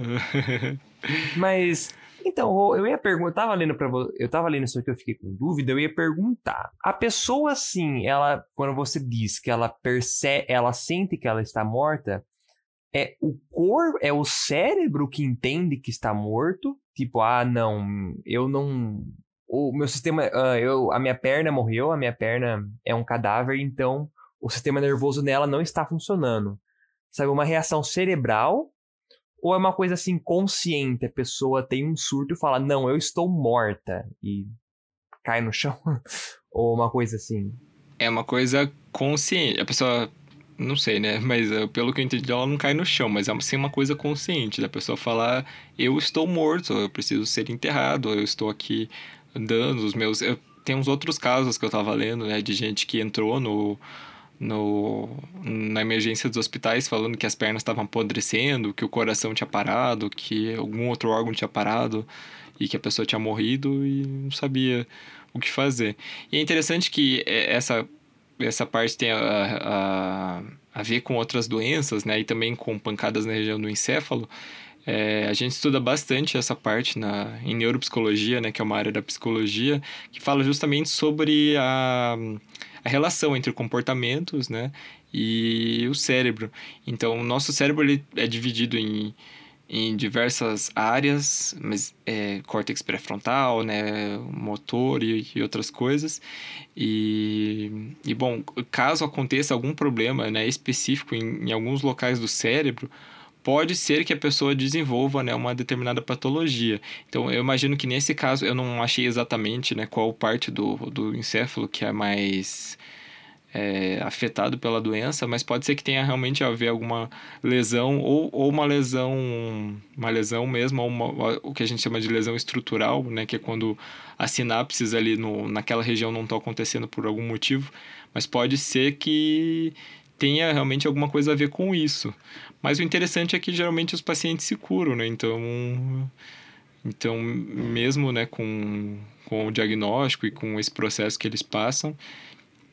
Mas então, eu ia perguntar, eu tava lendo para eu tava lendo isso aqui, eu fiquei com dúvida, eu ia perguntar. A pessoa assim, ela quando você diz que ela percebe, ela sente que ela está morta, é o corpo, é o cérebro que entende que está morto? Tipo, ah, não, eu não o meu sistema, uh, eu, a minha perna morreu, a minha perna é um cadáver, então o sistema nervoso nela não está funcionando. Sabe, uma reação cerebral ou é uma coisa assim consciente? A pessoa tem um surto e fala, não, eu estou morta. E cai no chão? Ou uma coisa assim? É uma coisa consciente. A pessoa não sei, né? Mas uh, pelo que eu entendi, ela não cai no chão, mas é assim, uma coisa consciente da pessoa falar: eu estou morto, eu preciso ser enterrado, eu estou aqui andando, os meus. Eu, tem uns outros casos que eu tava lendo, né? De gente que entrou no. No, na emergência dos hospitais falando que as pernas estavam apodrecendo, que o coração tinha parado, que algum outro órgão tinha parado e que a pessoa tinha morrido e não sabia o que fazer. E é interessante que é, essa essa parte tem a, a, a ver com outras doenças, né? E também com pancadas na região do encéfalo. É, a gente estuda bastante essa parte na, em neuropsicologia, né? Que é uma área da psicologia, que fala justamente sobre a, a relação entre comportamentos, né? E o cérebro. Então, o nosso cérebro ele é dividido em em diversas áreas, mas é, córtex pré-frontal, né, motor e, e, outras coisas. E, e, bom, caso aconteça algum problema né, específico em, em, alguns locais do cérebro, pode ser que a pessoa desenvolva né, uma determinada patologia. Então, eu imagino que nesse caso, eu não achei exatamente né, qual parte do, do encéfalo que é mais é, afetado pela doença, mas pode ser que tenha realmente a ver alguma lesão ou, ou uma lesão, uma lesão mesmo, ou uma, o que a gente chama de lesão estrutural, né, que é quando as sinapses ali no, naquela região não estão acontecendo por algum motivo, mas pode ser que tenha realmente alguma coisa a ver com isso. Mas o interessante é que geralmente os pacientes se curam, né? Então, então mesmo né, com, com o diagnóstico e com esse processo que eles passam,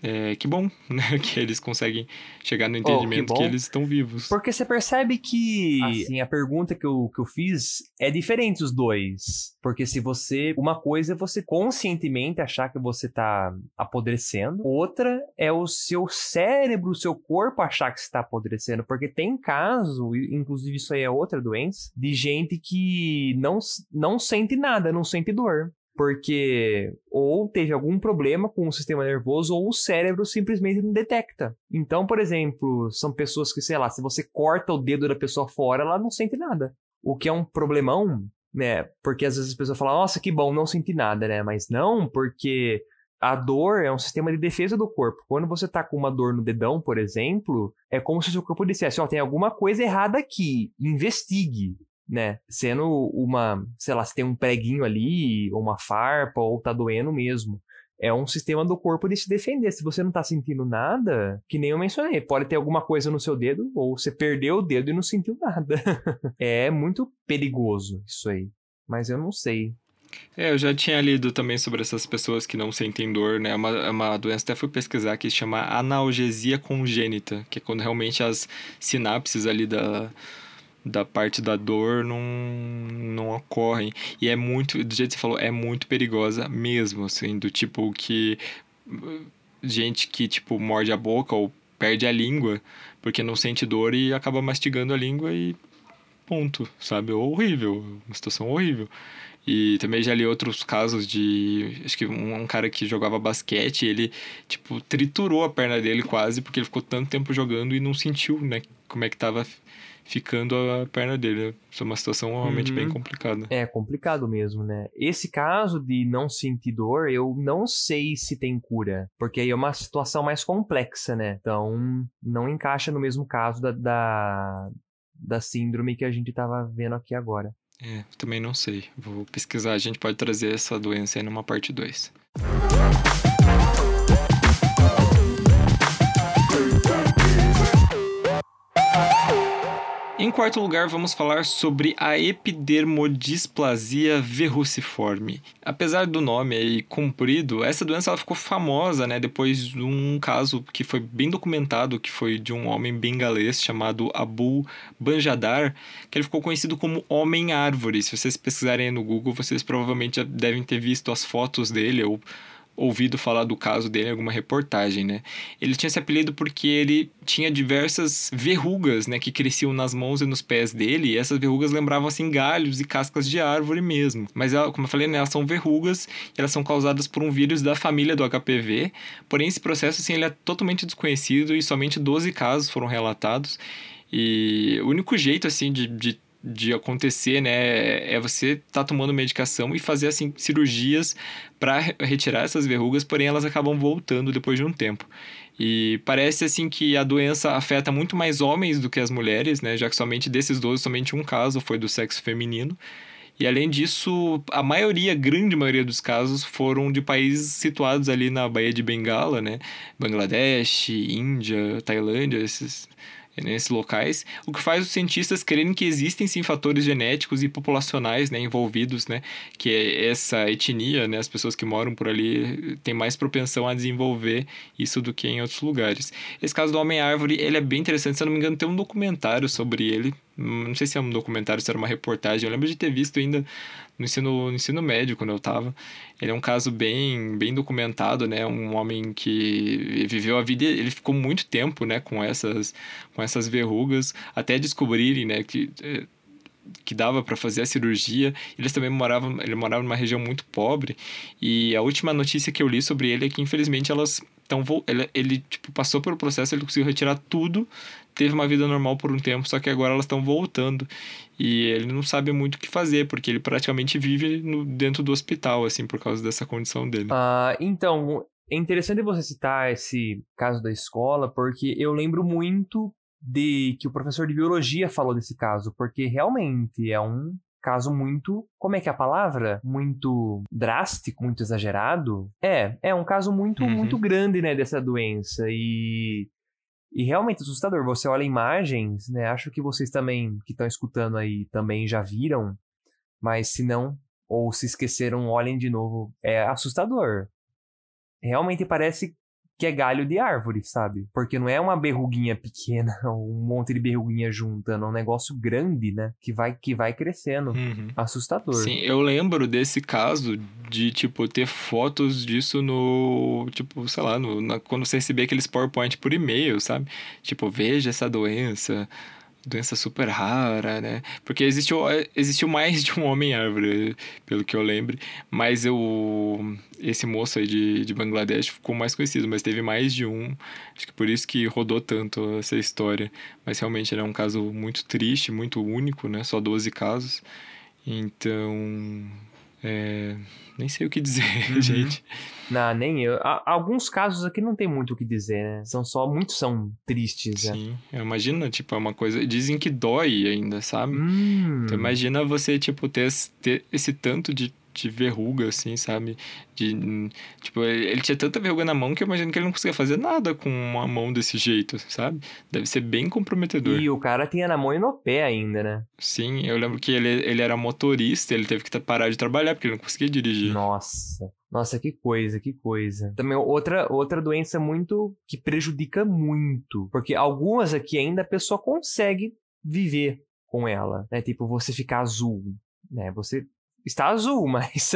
é, que bom, né? Que eles conseguem chegar no entendimento oh, que, que, eles estão vivos. Porque você percebe que, assim, a pergunta que eu, que eu fiz é diferente os dois. Porque se você. Uma coisa é você conscientemente achar que você tá apodrecendo, outra é o seu cérebro, o seu corpo achar que está apodrecendo. Porque tem caso, inclusive isso aí é outra doença, de gente que não, não sente nada, não sente dor porque ou teve algum problema com o sistema nervoso ou o cérebro simplesmente não detecta. Então, por exemplo, são pessoas que, sei lá, se você corta o dedo da pessoa fora, ela não sente nada. O que é um problemão, né? Porque às vezes as pessoas falam, nossa, que bom, não senti nada, né? Mas não, porque a dor é um sistema de defesa do corpo. Quando você tá com uma dor no dedão, por exemplo, é como se o seu corpo dissesse, ó, oh, tem alguma coisa errada aqui, investigue né? Sendo uma, sei lá, se tem um preguinho ali, ou uma farpa, ou tá doendo mesmo. É um sistema do corpo de se defender. Se você não tá sentindo nada, que nem eu mencionei, pode ter alguma coisa no seu dedo, ou você perdeu o dedo e não sentiu nada. é muito perigoso isso aí. Mas eu não sei. É, eu já tinha lido também sobre essas pessoas que não sentem dor, né? É uma, é uma doença, até fui pesquisar, que se chama analgesia congênita, que é quando realmente as sinapses ali da, da parte da dor não, não ocorrem. E é muito, do jeito que você falou, é muito perigosa mesmo, assim, do tipo que gente que, tipo, morde a boca ou perde a língua porque não sente dor e acaba mastigando a língua e ponto, sabe? Horrível, uma situação horrível. E também já li outros casos de. Acho que um, um, cara que jogava basquete, ele, tipo, triturou a perna dele quase, porque ele ficou tanto tempo jogando e não sentiu, né? Como é que tava ficando a perna dele. Isso é uma situação realmente uhum. bem complicada. É complicado mesmo, né? Esse caso de não sentir dor, eu não sei se tem cura, porque aí é uma situação mais complexa, né? Então, não encaixa no mesmo caso da, da, da síndrome que a gente estava vendo aqui agora. É, também não sei. Vou pesquisar. A gente pode trazer essa doença aí numa parte 2. Em quarto lugar, vamos falar sobre a epidermodisplasia verruciforme. Apesar do nome aí comprido, essa doença ela ficou famosa, né, depois de um caso que foi bem documentado, que foi de um homem bengalês chamado Abu Banjadar, que ele ficou conhecido como Homem-Árvore. Se vocês pesquisarem no Google, vocês provavelmente já devem ter visto as fotos dele ou ouvido falar do caso dele em alguma reportagem, né? Ele tinha esse apelido porque ele tinha diversas verrugas, né, que cresciam nas mãos e nos pés dele, e essas verrugas lembravam assim galhos e cascas de árvore mesmo. Mas ela, como eu falei, né, elas são verrugas, elas são causadas por um vírus da família do HPV. Porém, esse processo assim, ele é totalmente desconhecido e somente 12 casos foram relatados. E o único jeito assim de, de de acontecer, né, é você tá tomando medicação e fazer assim cirurgias para retirar essas verrugas, porém elas acabam voltando depois de um tempo. E parece assim que a doença afeta muito mais homens do que as mulheres, né, já que somente desses 12 somente um caso foi do sexo feminino. E além disso, a maioria, grande maioria dos casos foram de países situados ali na Baía de Bengala, né? Bangladesh, Índia, Tailândia, esses nesses locais, o que faz os cientistas crerem que existem sim fatores genéticos e populacionais né, envolvidos, né, que é essa etnia, né, as pessoas que moram por ali têm mais propensão a desenvolver isso do que em outros lugares. Esse caso do Homem-Árvore, ele é bem interessante, se eu não me engano tem um documentário sobre ele, não sei se é um documentário, se era uma reportagem, eu lembro de ter visto ainda no ensino, no ensino médio, quando eu estava. Ele é um caso bem, bem documentado, né? Um homem que viveu a vida, ele ficou muito tempo, né, com essas, com essas verrugas, até descobrirem, né, que eh, que dava para fazer a cirurgia. Eles também moravam, ele morava numa região muito pobre. E a última notícia que eu li sobre ele é que infelizmente elas estão ele, ele tipo passou pelo processo, ele conseguiu retirar tudo, teve uma vida normal por um tempo, só que agora elas estão voltando. E ele não sabe muito o que fazer, porque ele praticamente vive no, dentro do hospital, assim, por causa dessa condição dele. Ah, então, é interessante você citar esse caso da escola, porque eu lembro muito de que o professor de biologia falou desse caso, porque realmente é um caso muito, como é que é a palavra? Muito drástico, muito exagerado. É, é um caso muito, uhum. muito grande, né, dessa doença e e realmente assustador. Você olha imagens, né? Acho que vocês também, que estão escutando aí, também já viram. Mas se não, ou se esqueceram, olhem de novo. É assustador. Realmente parece que é galho de árvore, sabe? Porque não é uma berruguinha pequena, um monte de berruguinha juntando, é um negócio grande, né? Que vai, que vai crescendo. Uhum. Assustador. Sim, eu lembro desse caso de, tipo, ter fotos disso no, tipo, sei lá, no, na, quando você recebia aqueles PowerPoint por e-mail, sabe? Tipo, veja essa doença doença super rara, né? Porque existiu, existiu mais de um Homem-Árvore, pelo que eu lembro. Mas eu, esse moço aí de, de Bangladesh ficou mais conhecido, mas teve mais de um. Acho que por isso que rodou tanto essa história. Mas realmente era um caso muito triste, muito único, né? Só 12 casos. Então, é, nem sei o que dizer, uhum. gente. Não, nem eu. alguns casos aqui não tem muito o que dizer, né? São só, muitos são tristes, né? Sim, imagina, tipo, é uma coisa... Dizem que dói ainda, sabe? Hum. Então imagina você, tipo, ter, ter esse tanto de de verruga, assim, sabe? De, tipo, ele tinha tanta verruga na mão que eu imagino que ele não conseguia fazer nada com uma mão desse jeito, sabe? Deve ser bem comprometedor. E o cara tinha na mão e no pé ainda, né? Sim, eu lembro que ele, ele era motorista, ele teve que parar de trabalhar porque ele não conseguia dirigir. Nossa. Nossa, que coisa, que coisa. Também outra, outra doença muito que prejudica muito. Porque algumas aqui ainda a pessoa consegue viver com ela, né? Tipo, você ficar azul, né? Você está azul, mas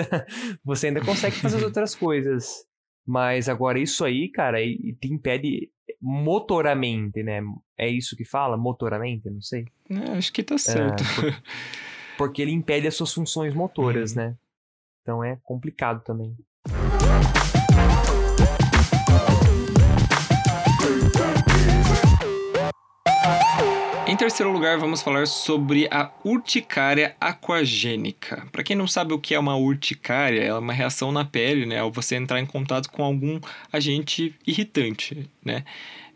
você ainda consegue fazer as outras coisas. Mas agora isso aí, cara, te impede motoramente, né? É isso que fala? Motoramente? Não sei. É, acho que tá certo. É, por, porque ele impede as suas funções motoras, uhum. né? Então é complicado também. Em terceiro lugar, vamos falar sobre a urticária aquagênica. Para quem não sabe o que é uma urticária, é uma reação na pele, né, ao você entrar em contato com algum agente irritante, né?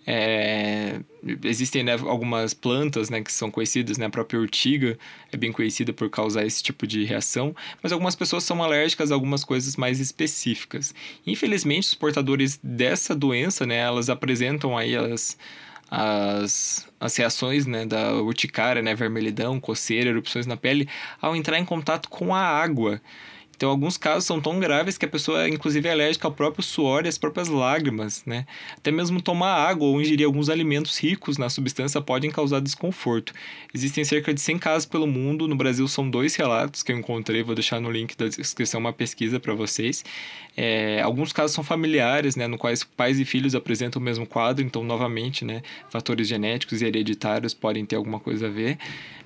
É, existem né, algumas plantas né, que são conhecidas, né, a própria urtiga é bem conhecida por causar esse tipo de reação, mas algumas pessoas são alérgicas a algumas coisas mais específicas. Infelizmente, os portadores dessa doença, né, elas apresentam aí as as, as reações né, da urticária, né, vermelhidão, coceira, erupções na pele, ao entrar em contato com a água. Então, alguns casos são tão graves que a pessoa, inclusive, é alérgica ao próprio suor e às próprias lágrimas, né? Até mesmo tomar água ou ingerir alguns alimentos ricos na substância podem causar desconforto. Existem cerca de 100 casos pelo mundo, no Brasil são dois relatos que eu encontrei, vou deixar no link da descrição uma pesquisa para vocês. É, alguns casos são familiares, né, no quais pais e filhos apresentam o mesmo quadro, então, novamente, né, fatores genéticos e hereditários podem ter alguma coisa a ver.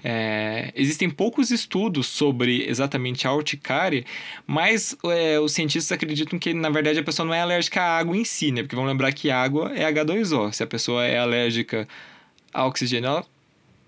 É, existem poucos estudos sobre exatamente a urticária, mas é, os cientistas acreditam que, na verdade, a pessoa não é alérgica à água em si, né? Porque vamos lembrar que água é H2O. Se a pessoa é alérgica a oxigênio, ela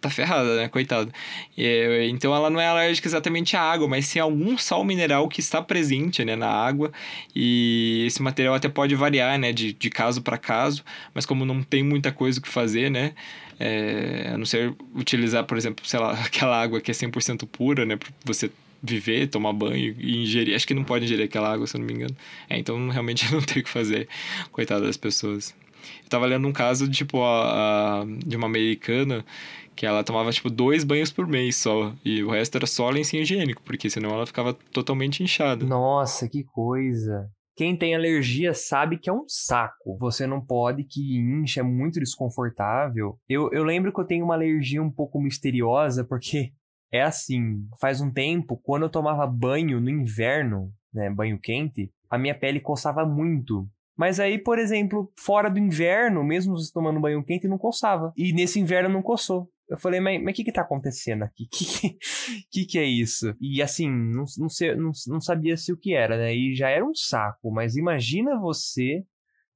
tá ferrada, né? Coitada. É, então ela não é alérgica exatamente à água, mas sim a algum sal mineral que está presente né, na água. E esse material até pode variar, né? De, de caso para caso, mas como não tem muita coisa o que fazer, né? É, a não ser utilizar, por exemplo, sei lá, aquela água que é 100% pura, né? Você viver, tomar banho e ingerir. Acho que não pode ingerir aquela água, se eu não me engano. É, então realmente não tem o que fazer. Coitada das pessoas. Eu tava lendo um caso, tipo, a, a, de uma americana que ela tomava, tipo, dois banhos por mês só. E o resto era só lencinho higiênico, porque senão ela ficava totalmente inchada. Nossa, que coisa. Quem tem alergia sabe que é um saco. Você não pode, que incha, é muito desconfortável. Eu, eu lembro que eu tenho uma alergia um pouco misteriosa, porque é assim, faz um tempo, quando eu tomava banho no inverno, né, banho quente, a minha pele coçava muito. Mas aí, por exemplo, fora do inverno, mesmo tomando banho quente, não coçava. E nesse inverno não coçou. Eu falei, mas o que que tá acontecendo aqui? O que, que que é isso? E assim, não, não, sei, não, não sabia se o que era, né? E já era um saco, mas imagina você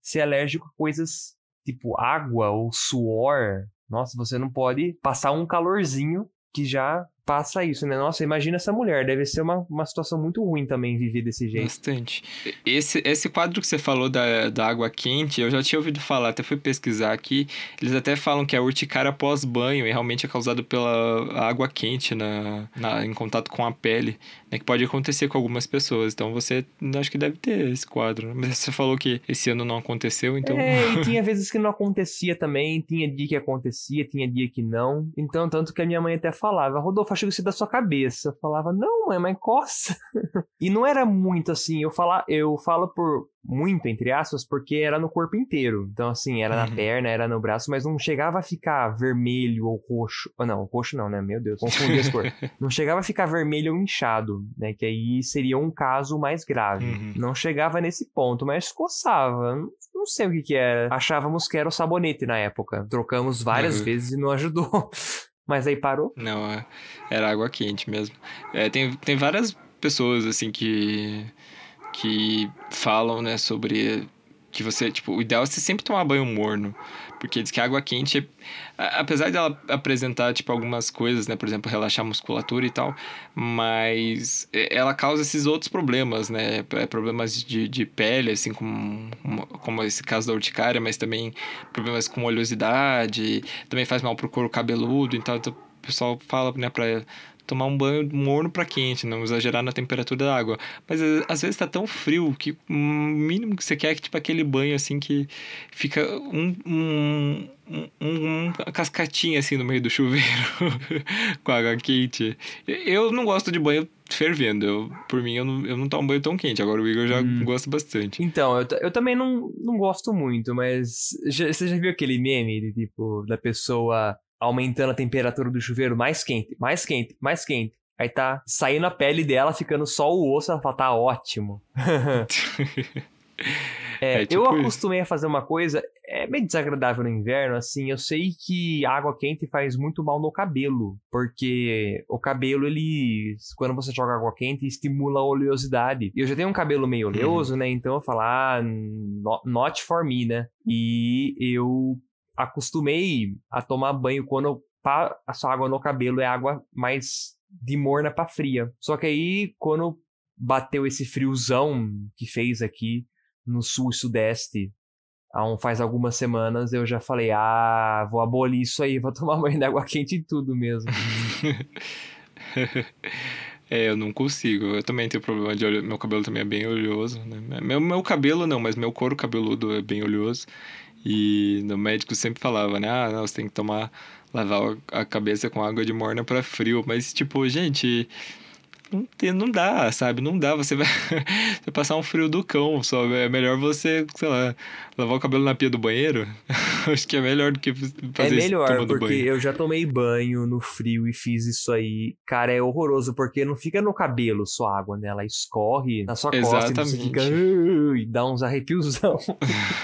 ser alérgico a coisas tipo água ou suor. Nossa, você não pode passar um calorzinho que já passa isso, né? Nossa, imagina essa mulher, deve ser uma, uma situação muito ruim também viver desse jeito. Bastante. Esse, esse quadro que você falou da, da água quente, eu já tinha ouvido falar, até fui pesquisar aqui. Eles até falam que é urticária pós-banho e realmente é causado pela água quente na, na, em contato com a pele, né? Que pode acontecer com algumas pessoas. Então você acho que deve ter esse quadro. Né? Mas você falou que esse ano não aconteceu, então. É, e tinha vezes que não acontecia também, tinha dia que acontecia, tinha dia que não. Então, tanto que a minha mãe até falava, Rodolfo, chega isso da sua cabeça. Eu falava, não, mãe, mas coça. e não era muito assim, eu, fala, eu falo por muito, entre aspas, porque era no corpo inteiro. Então, assim, era uhum. na perna, era no braço, mas não chegava a ficar vermelho ou roxo. Oh, não, roxo não, né? Meu Deus, confundi as cores. Não chegava a ficar vermelho ou inchado, né? Que aí seria um caso mais grave. Uhum. Não chegava nesse ponto, mas coçava. Não, não sei o que que era. Achávamos que era o sabonete na época. Trocamos várias uhum. vezes e não ajudou. Mas aí parou? Não, é, era água quente mesmo. É, tem, tem várias pessoas, assim, que, que falam, né, sobre que você, tipo, o ideal é você sempre tomar banho morno. Porque diz que a água quente, apesar dela apresentar, tipo, algumas coisas, né? Por exemplo, relaxar a musculatura e tal, mas ela causa esses outros problemas, né? É, problemas de, de pele, assim, como, como esse caso da urticária, mas também problemas com oleosidade, também faz mal pro couro cabeludo, então, então o pessoal fala, né, pra tomar um banho morno para quente, não exagerar na temperatura da água. Mas às vezes tá tão frio que o mínimo que você quer é tipo aquele banho assim que fica um, um, um, um cascatinha assim no meio do chuveiro com água quente. Eu não gosto de banho fervendo. Eu, por mim, eu não, eu não tomo banho tão quente. Agora o Igor já hum. gosta bastante. Então, eu, eu também não, não gosto muito, mas já, você já viu aquele meme de tipo, da pessoa aumentando a temperatura do chuveiro mais quente, mais quente, mais quente. Aí tá saindo a pele dela, ficando só o osso, ela fala, tá ótimo. é, é tipo eu acostumei isso. a fazer uma coisa, é meio desagradável no inverno, assim, eu sei que água quente faz muito mal no cabelo, porque o cabelo, ele, quando você joga água quente, estimula a oleosidade. Eu já tenho um cabelo meio oleoso, uhum. né, então eu falo, ah, not for me, né, e eu acostumei a tomar banho quando passo água no cabelo, é água mais de morna para fria. Só que aí, quando bateu esse friozão que fez aqui no sul e sudeste, há um, faz algumas semanas, eu já falei, ah, vou abolir isso aí, vou tomar banho de água quente e tudo mesmo. É, eu não consigo. Eu também tenho problema de olho. Meu cabelo também é bem oleoso. Né? Meu, meu cabelo não, mas meu couro cabeludo é bem oleoso. E no médico sempre falava, né? Ah, você tem que tomar, lavar a cabeça com água de morna para frio. Mas, tipo, gente, não, tem, não dá, sabe? Não dá. Você vai, você passar um frio do cão, só. É melhor você, sei lá, lavar o cabelo na pia do banheiro. Acho que é melhor do que fazer É melhor, porque banho. eu já tomei banho no frio e fiz isso aí. Cara, é horroroso, porque não fica no cabelo só água, né? Ela escorre na sua Exatamente. costa e você fica. e dá uns arrepiosão.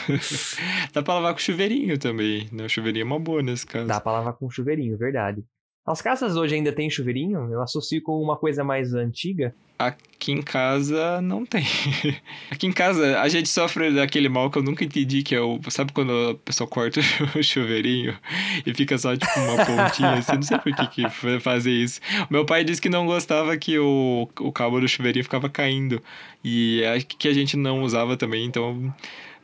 dá pra lavar com chuveirinho também, né? O chuveirinho é uma boa nesse caso. Dá pra lavar com chuveirinho, verdade. As casas hoje ainda tem chuveirinho? Eu associo com uma coisa mais antiga. Aqui em casa não tem. Aqui em casa a gente sofre daquele mal que eu nunca entendi, que é o. Sabe quando a pessoa corta o chuveirinho e fica só tipo uma pontinha assim? Não sei por que, que fazer isso. Meu pai disse que não gostava que o, o cabo do chuveirinho ficava caindo. E acho que a gente não usava também, então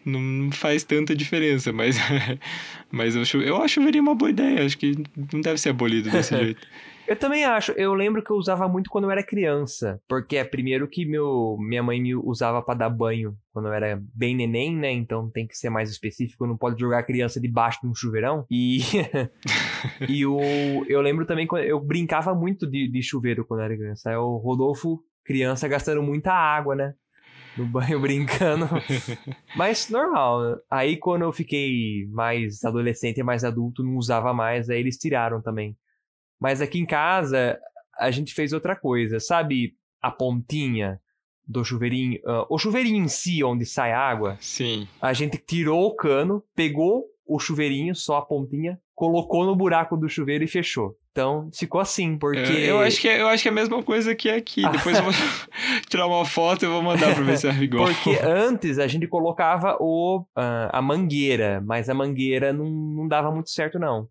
não faz tanta diferença, mas, mas eu, eu acho que chuveirinho uma boa ideia, acho que não deve ser abolido desse jeito. Eu também acho. Eu lembro que eu usava muito quando eu era criança. Porque é primeiro que meu, minha mãe me usava para dar banho quando eu era bem neném, né? Então tem que ser mais específico. Não pode jogar a criança debaixo de um chuveirão. E, e o, eu lembro também que eu brincava muito de, de chuveiro quando eu era criança. Aí o Rodolfo, criança, gastando muita água, né? No banho brincando. Mas normal. Aí quando eu fiquei mais adolescente e mais adulto, não usava mais, aí eles tiraram também. Mas aqui em casa, a gente fez outra coisa. Sabe a pontinha do chuveirinho? Uh, o chuveirinho em si, onde sai água? Sim. A gente tirou o cano, pegou o chuveirinho, só a pontinha, colocou no buraco do chuveiro e fechou. Então, ficou assim, porque... É, eu, acho que é, eu acho que é a mesma coisa que aqui. Depois eu vou tirar uma foto e vou mandar pra ver se é igual. Porque antes a gente colocava o, uh, a mangueira, mas a mangueira não, não dava muito certo, não.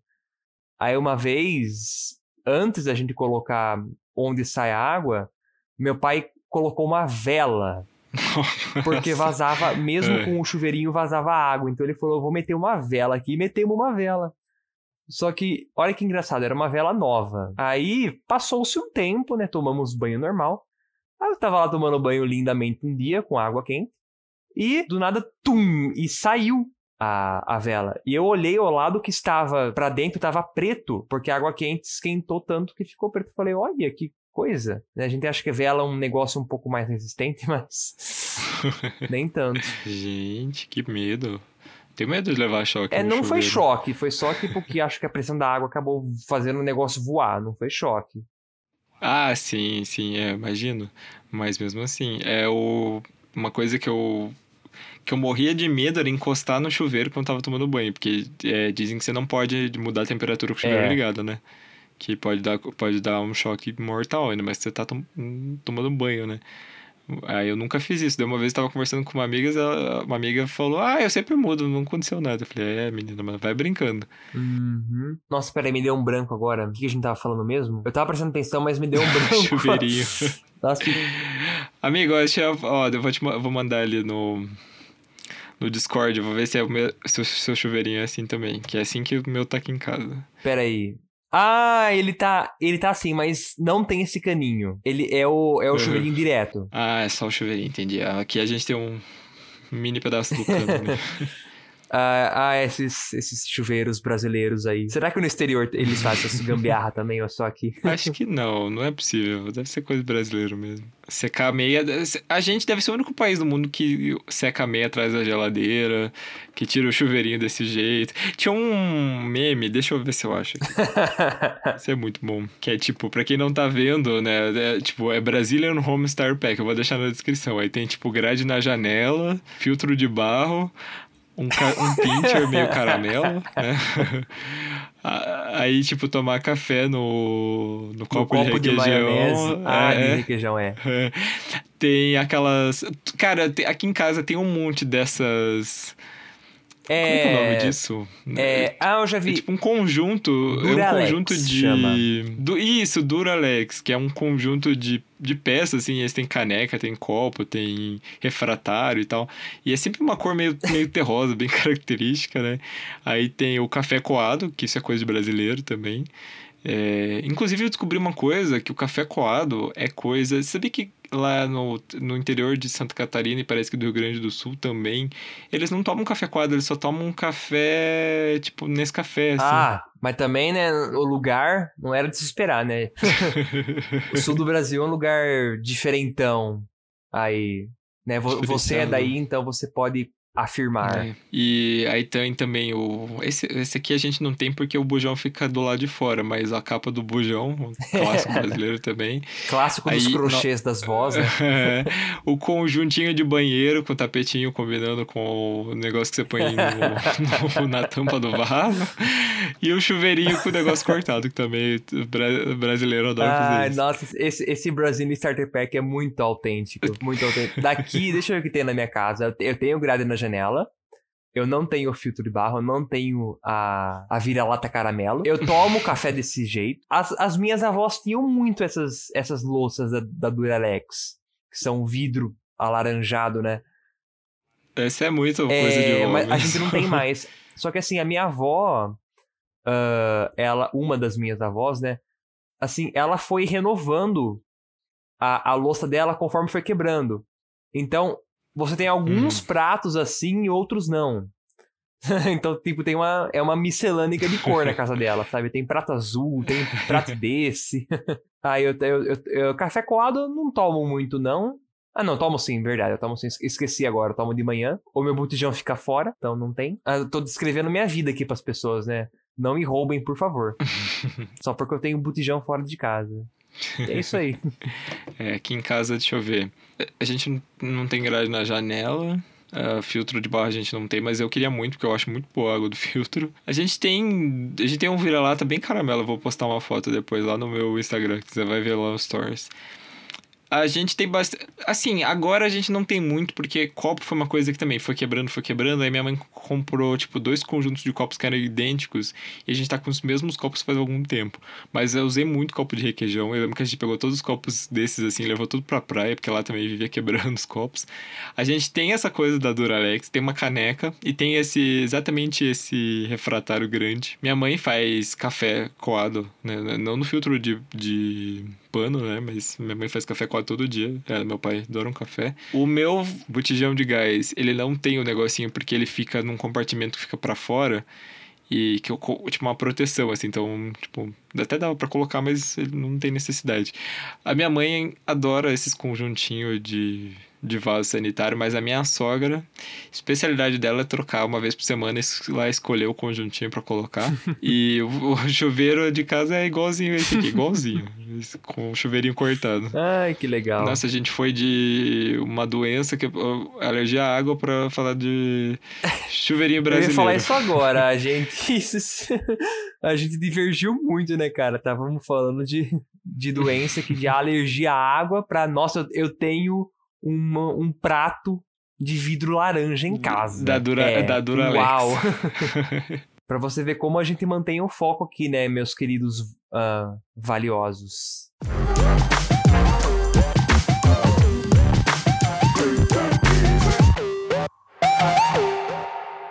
Aí uma vez, antes da gente colocar onde sai a água, meu pai colocou uma vela porque vazava, mesmo é. com o chuveirinho, vazava água. Então ele falou: vou meter uma vela aqui. E metemos uma vela. Só que, olha que engraçado, era uma vela nova. Aí passou-se um tempo, né? Tomamos banho normal. Aí eu tava lá tomando banho lindamente um dia com água quente. E do nada, tum! E saiu a, a vela. E eu olhei ao lado que estava para dentro, estava preto, porque a água quente esquentou tanto que ficou preto. Eu falei, olha que coisa. A gente acha que vela é um negócio um pouco mais resistente, mas nem tanto. Gente, que medo. Tenho medo de levar choque. É, não chuveiro. foi choque, foi só tipo que acho que a pressão da água acabou fazendo o negócio voar, não foi choque. Ah, sim, sim, é, imagino. Mas mesmo assim, é o... uma coisa que eu que eu morria de medo era encostar no chuveiro quando tava tomando banho, porque é, dizem que você não pode mudar a temperatura com o chuveiro é. ligado, né? Que pode dar, pode dar um choque mortal ainda, mas você tá tom, tomando banho, né? Aí eu nunca fiz isso. Daí uma vez eu tava conversando com uma amiga, ela, uma amiga falou: Ah, eu sempre mudo, não aconteceu nada. Eu falei: É, menina, mas vai brincando. Uhum. Nossa, peraí, me deu um branco agora. O que a gente tava falando mesmo? Eu tava prestando atenção, mas me deu um branco. Chuveirinho. Nossa, que... Amigo, eu, ó, eu vou, te, vou mandar ali no, no Discord, vou ver se é o meu, seu, seu chuveirinho é assim também. Que é assim que o meu tá aqui em casa. Peraí. Ah, ele tá, ele tá assim, mas não tem esse caninho. Ele é o, é o uhum. chuveirinho direto. Ah, é só o chuveirinho, entendi. Aqui a gente tem um mini pedaço do cano, né? Ah, ah, esses, esses chuveiros brasileiros aí. Será que no exterior eles fazem essa gambiarra também, ou só aqui? Acho que não, não é possível. Deve ser coisa brasileira mesmo. Secar a meia. A gente deve ser o único país do mundo que seca a meia atrás da geladeira, que tira o chuveirinho desse jeito. Tinha um meme, deixa eu ver se eu acho aqui. Isso é muito bom. Que é tipo, pra quem não tá vendo, né? É, tipo, é Brazilian Home Star Pack. Eu vou deixar na descrição. Aí tem, tipo, grade na janela, filtro de barro, um, um pincher meio caramelo, né? Aí, tipo, tomar café no, no, no copo, copo, de requeijão. De ah, é, de requeijão, é. Tem aquelas... Cara, aqui em casa tem um monte dessas é... Como é, é o nome disso? É... Ah, eu já vi. É tipo um conjunto. Duralex, é um conjunto de. Chama. Do... Isso, Duralex, que é um conjunto de, de peças, assim. Eles têm caneca, tem copo, tem refratário e tal. E é sempre uma cor meio, meio terrosa, bem característica, né? Aí tem o café coado, que isso é coisa de brasileiro também. É... Inclusive, eu descobri uma coisa: que o café coado é coisa. Você sabia que lá no, no interior de Santa Catarina e parece que do Rio Grande do Sul também, eles não tomam café coado, eles só tomam um café, tipo, nesse café, assim. Ah, mas também, né, o lugar não era de se esperar, né? o sul do Brasil é um lugar diferentão. Aí, né, você é daí, então você pode afirmar. É. E aí tem também o. Esse, esse aqui a gente não tem porque o bujão fica do lado de fora, mas a capa do bujão, clássico brasileiro também. Clássico aí, dos crochês no... das vozes. Né? o conjuntinho de banheiro com tapetinho combinando com o negócio que você põe no, no, na tampa do vaso. E o chuveirinho com o negócio cortado, que também brasileiro adora ah, fazer isso. Nossa, esse, esse Brazilian Starter Pack é muito autêntico. Muito autêntico. Daqui, deixa eu ver o que tem na minha casa. Eu tenho grade na janela. Eu não tenho filtro de barro, eu não tenho a, a vira-lata caramelo. Eu tomo café desse jeito. As, as minhas avós tinham muito essas, essas louças da, da Duralex, que são vidro alaranjado, né? Essa é muito é, coisa de Mas a gente não tem mais. Só que assim, a minha avó, uh, ela, uma das minhas avós, né? Assim, ela foi renovando a, a louça dela conforme foi quebrando. Então, você tem alguns hum. pratos assim e outros não. então, tipo, tem uma. É uma miscelânica de cor na casa dela, sabe? Tem prato azul, tem prato desse. Aí eu, eu, eu, eu, Café coado eu não tomo muito, não. Ah, não, tomo sim, verdade. Eu tomo sim. Esqueci agora, eu tomo de manhã. Ou meu botijão fica fora, então não tem. Ah, eu tô descrevendo minha vida aqui pras pessoas, né? Não me roubem, por favor. Só porque eu tenho um botijão fora de casa. É isso aí. é, aqui em casa, deixa eu ver. A gente não tem grade na janela. Uh, filtro de barro a gente não tem, mas eu queria muito, porque eu acho muito boa a água do filtro. A gente tem. A gente tem um vira-lata bem caramelo. vou postar uma foto depois lá no meu Instagram, que você vai ver lá nos stories. A gente tem bastante. Assim, agora a gente não tem muito, porque copo foi uma coisa que também foi quebrando, foi quebrando. Aí minha mãe comprou, tipo, dois conjuntos de copos que eram idênticos. E a gente tá com os mesmos copos faz algum tempo. Mas eu usei muito copo de requeijão. Eu lembro que a gente pegou todos os copos desses, assim, levou tudo pra praia, porque lá também vivia quebrando os copos. A gente tem essa coisa da Duralex, tem uma caneca e tem esse exatamente esse refratário grande. Minha mãe faz café coado, né? Não no filtro de, de pano, né? Mas minha mãe faz café quase todo dia. É, meu pai adora um café. O meu botijão de gás, ele não tem o um negocinho porque ele fica num compartimento que fica para fora e que eu tipo uma proteção assim então tipo até dava para colocar mas ele não tem necessidade a minha mãe adora esses conjuntinhos de de vaso sanitário, mas a minha sogra, especialidade dela é trocar uma vez por semana lá escolher o conjuntinho para colocar. e o, o, chuveiro de casa é igualzinho esse aqui, igualzinho, com o chuveirinho cortado. Ai, que legal. Nossa, a gente foi de uma doença que alergia à água para falar de chuveirinho brasileiro. Eu ia falar isso agora, a gente a gente divergiu muito, né, cara? Távamos falando de de doença que de alergia à água para nossa, eu tenho uma, um prato de vidro laranja em casa. Da Dura, é, da Dura Uau! para você ver como a gente mantém o foco aqui, né, meus queridos uh, valiosos.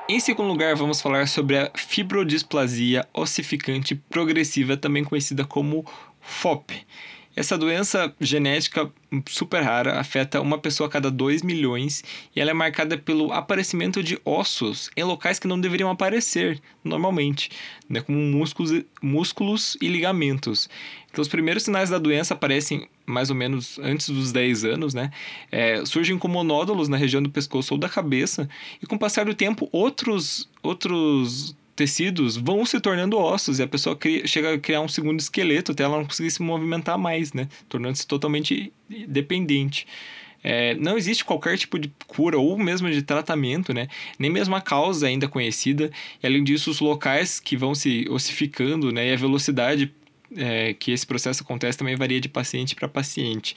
Em segundo lugar, vamos falar sobre a fibrodisplasia ossificante progressiva, também conhecida como FOP. Essa doença genética super rara afeta uma pessoa a cada 2 milhões e ela é marcada pelo aparecimento de ossos em locais que não deveriam aparecer normalmente, né, como músculos, músculos e ligamentos. Então, os primeiros sinais da doença aparecem mais ou menos antes dos 10 anos, né? É, surgem como nódulos na região do pescoço ou da cabeça, e com o passar do tempo, outros, outros tecidos vão se tornando ossos e a pessoa cria, chega a criar um segundo esqueleto até ela não conseguir se movimentar mais, né? Tornando-se totalmente dependente. É, não existe qualquer tipo de cura ou mesmo de tratamento, né? Nem mesmo a causa ainda conhecida. E além disso, os locais que vão se ossificando, né? E a velocidade é, que esse processo acontece também varia de paciente para paciente.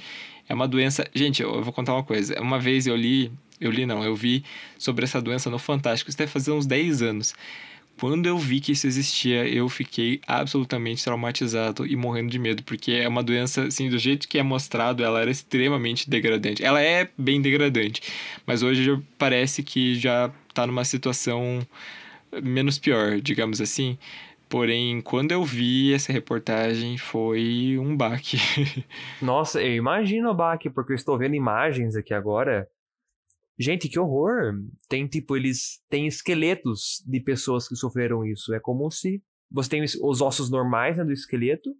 É uma doença. Gente, eu vou contar uma coisa. Uma vez eu li, eu li não, eu vi sobre essa doença no Fantástico, isso deve fazer uns 10 anos. Quando eu vi que isso existia, eu fiquei absolutamente traumatizado e morrendo de medo, porque é uma doença, assim, do jeito que é mostrado, ela era extremamente degradante. Ela é bem degradante, mas hoje parece que já tá numa situação menos pior, digamos assim. Porém, quando eu vi essa reportagem, foi um baque. Nossa, eu imagino o baque, porque eu estou vendo imagens aqui agora Gente, que horror! Tem tipo, eles têm esqueletos de pessoas que sofreram isso. É como se você tem os ossos normais né, do esqueleto,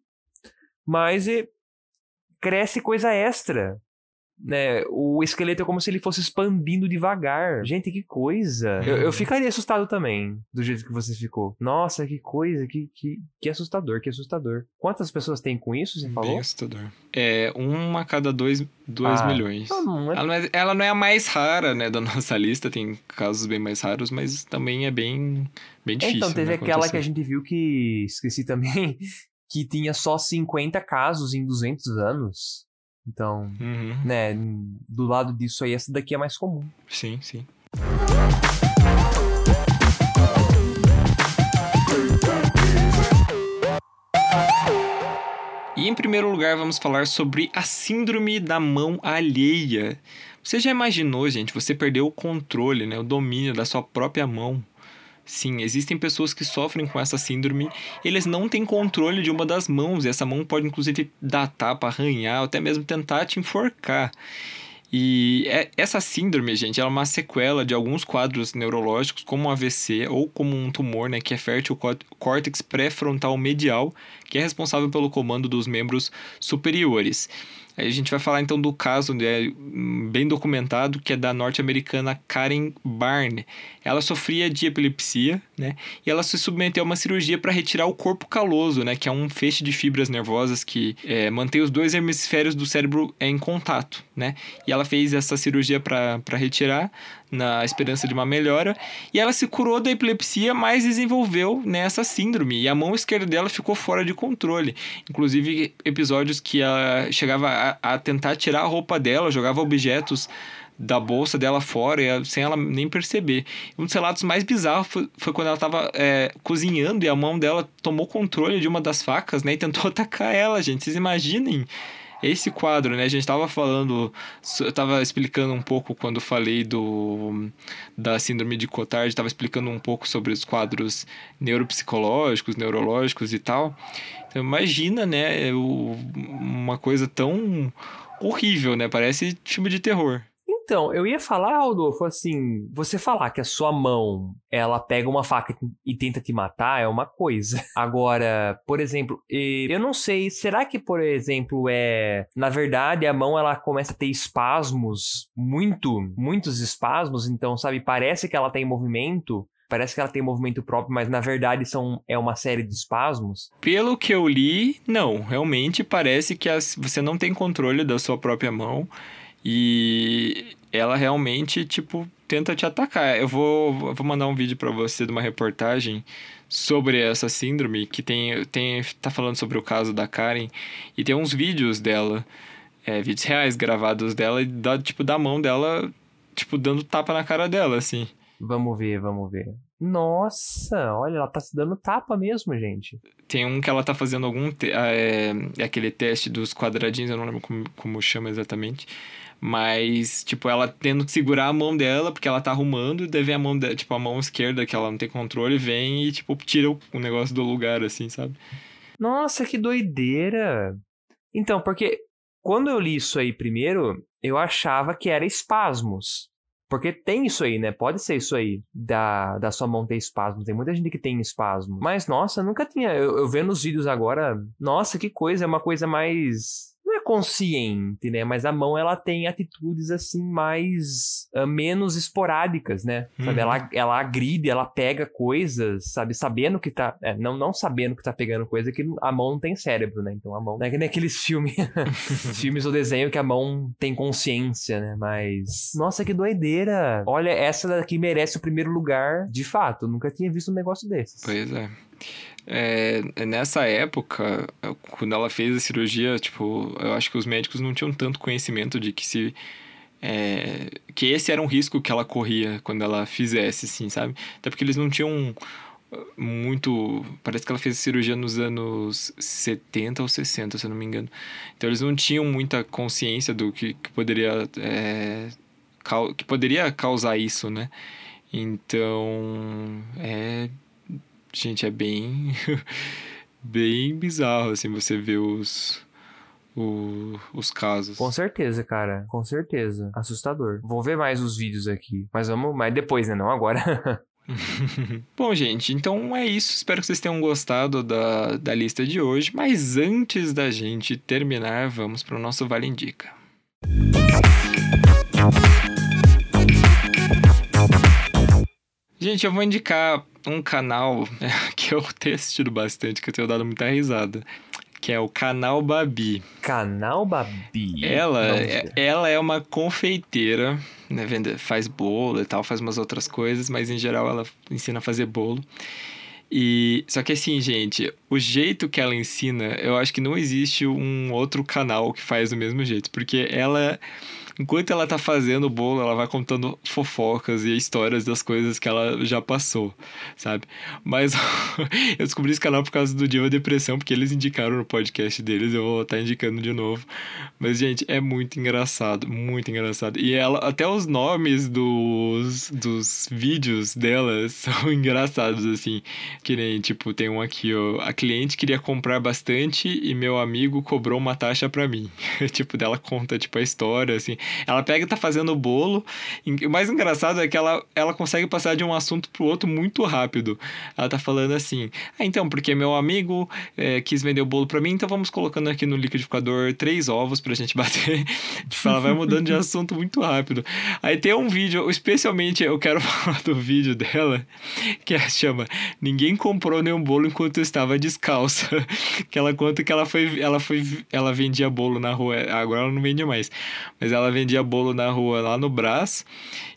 mas cresce coisa extra. Né, o esqueleto é como se ele fosse expandindo devagar. Gente, que coisa. Eu, eu ficaria assustado também, do jeito que você ficou. Nossa, que coisa, que, que, que assustador, que assustador. Quantas pessoas tem com isso, você falou? Bem assustador. É, uma a cada dois, dois Ah, milhões. Então não é- Ela não, é, ela não é a mais rara, né, da nossa lista. Tem casos bem mais raros, mas também é bem, bem difícil. Então, teve né, aquela que a gente viu que, esqueci também, que tinha só 50 casos em 200 anos. Então, Uhum, né, do lado disso aí, essa daqui é mais comum. sim, sim. E em primeiro lugar, vamos falar sobre a síndrome da mão alheia. Você já imaginou, gente, você perdeu o controle, né, o domínio da sua própria mão? Sim, existem pessoas que sofrem com essa síndrome, eles não têm controle de uma das mãos, e essa mão pode inclusive dar tapa, arranhar, ou até mesmo tentar te enforcar. E é- essa síndrome, gente, ela é uma sequela de alguns quadros neurológicos, como um AVC ou como um tumor, né, que é fértil có- córtex pré-frontal medial, que é responsável pelo comando dos membros superiores. Aí a gente vai falar então do caso né, bem documentado, que é da norte-americana Karen Barne. Ela sofria de epilepsia, né? E ela se submeteu a uma cirurgia para retirar o corpo caloso, né? Que é um feixe de fibras nervosas que é, mantém os dois hemisférios do cérebro em contato, né? E ela fez essa cirurgia para retirar, na esperança de uma melhora. E ela se curou da epilepsia, mas desenvolveu né, essa síndrome. E a mão esquerda dela ficou fora de controle. Inclusive, episódios que ela chegava a, a tentar tirar a roupa dela, jogava objetos da bolsa dela fora sem ela nem perceber. Um dos relatos mais bizarros foi, foi quando ela estava cozinhando e a mão dela tomou controle de uma das facas né, e tentou atacar ela, gente. Vocês imaginem esse quadro, né? A gente tava falando, eu tava explicando um pouco quando falei do da síndrome de Cotard, tava explicando um pouco sobre os quadros neuropsicológicos, neurológicos e tal. Então imagina, né, uma coisa tão horrível, né? Parece filme de terror. Então, eu ia falar, Rodolfo, assim, você falar que a sua mão, ela pega uma faca e tenta te matar é uma coisa. Agora, por exemplo, eu não sei, será que, por exemplo, é, na verdade, a mão ela começa a ter espasmos, muito, muitos espasmos, então, sabe, parece que ela tem movimento, parece que ela tem movimento próprio, mas na verdade são é uma série de espasmos. Pelo que eu li, não. Realmente parece que as- você não tem controle da sua própria mão e ela realmente, tipo, tenta te atacar. Eu vou, vou mandar um vídeo pra você de uma reportagem sobre essa síndrome que tem, tem tá falando sobre o caso da Karen e tem uns vídeos dela, é, vídeos reais gravados dela e da, tipo da mão dela, tipo dando tapa na cara dela, assim. Vamos ver, vamos ver. Nossa, olha, ela tá se dando tapa mesmo, gente. Tem um que ela tá fazendo algum. Te ah, é, é aquele teste dos quadradinhos, eu não lembro como, como chama exatamente. Mas, tipo, ela tendo que segurar a mão dela, porque ela tá arrumando, daí vem a mão dela, tipo, a mão esquerda, que ela não tem controle, vem e, tipo, tira o, negócio do lugar, assim, sabe? Nossa, que doideira! Então, porque quando eu li isso aí primeiro, eu achava que era espasmos. Porque tem isso aí, né? Pode ser isso aí, da, da sua mão ter espasmos. Tem muita gente que tem espasmos. Mas, nossa, nunca tinha. Eu, eu vendo os vídeos agora, nossa, que coisa, é uma coisa mais. Não é consciente, né? Mas a mão, ela tem atitudes, assim, mais. ah, menos esporádicas, né? Sabe? Uhum. Ela, ela agride, ela pega coisas, sabe? Sabendo que tá. é, não, não sabendo que tá pegando coisa, que a mão não tem cérebro, né? Então a mão. Não é que nem aqueles filmes. filmes ou desenho que a mão tem consciência, né? Mas. Nossa, que doideira! Olha, essa daqui merece o primeiro lugar, de fato. Eu nunca tinha visto um negócio desses. Pois é. É, nessa época, quando ela fez a cirurgia, tipo, eu acho que os médicos não tinham tanto conhecimento de que se. é, que esse era um risco que ela corria quando ela fizesse, assim, sabe? Até porque eles não tinham muito. Parece que ela fez a cirurgia nos anos 70 ou 60, se eu não me engano. Então eles não tinham muita consciência do que, que poderia. é, que poderia causar isso, né? Então. É. Gente, é bem. bem bizarro, assim, você ver os. o- os casos. Com certeza, cara. Com certeza. Assustador. Vou ver mais os vídeos aqui. Mas vamos. Mas depois, né? Não agora. Bom, gente, então é isso. Espero que vocês tenham gostado da, da lista de hoje. Mas antes da gente terminar, vamos para o nosso Vale Indica. Gente, eu vou indicar um canal que eu tenho assistido bastante, que eu tenho dado muita risada. Que é o Canal Babi. Canal Babi. Ela, é, ela é uma confeiteira, né? Vende, faz bolo e tal, faz umas outras coisas, mas em geral ela ensina a fazer bolo. E só que assim, gente, o jeito que ela ensina, eu acho que não existe um outro canal que faz do mesmo jeito, porque ela enquanto ela tá fazendo o bolo, ela vai contando fofocas e histórias das coisas que ela já passou, sabe? Mas eu descobri esse canal por causa do Diva Depressão, porque eles indicaram no podcast deles, eu vou estar tá indicando de novo. Mas, gente, é muito engraçado, muito engraçado. E ela, até os nomes dos, dos vídeos dela são engraçados, assim. Que nem, tipo, tem um aqui, ó. A cliente queria comprar bastante e meu amigo cobrou uma taxa para mim. tipo, dela conta, tipo, a história, assim. Ela pega e tá fazendo o bolo. O mais engraçado é que ela, ela consegue passar de um assunto pro outro muito rápido. Ela tá falando assim: Ah, então, porque meu amigo é, quis vender o bolo para mim, então vamos colocando aqui no liquidificador três ovos pra gente bater. tipo, ela vai mudando de assunto muito rápido. Aí tem um vídeo, especialmente eu quero falar do vídeo dela, que é, chama Ninguém comprou nenhum bolo enquanto eu estava descalça. que ela conta que ela foi, ela foi, ela vendia bolo na rua. Agora ela não vende mais. Mas ela vendia bolo na rua lá no Brás.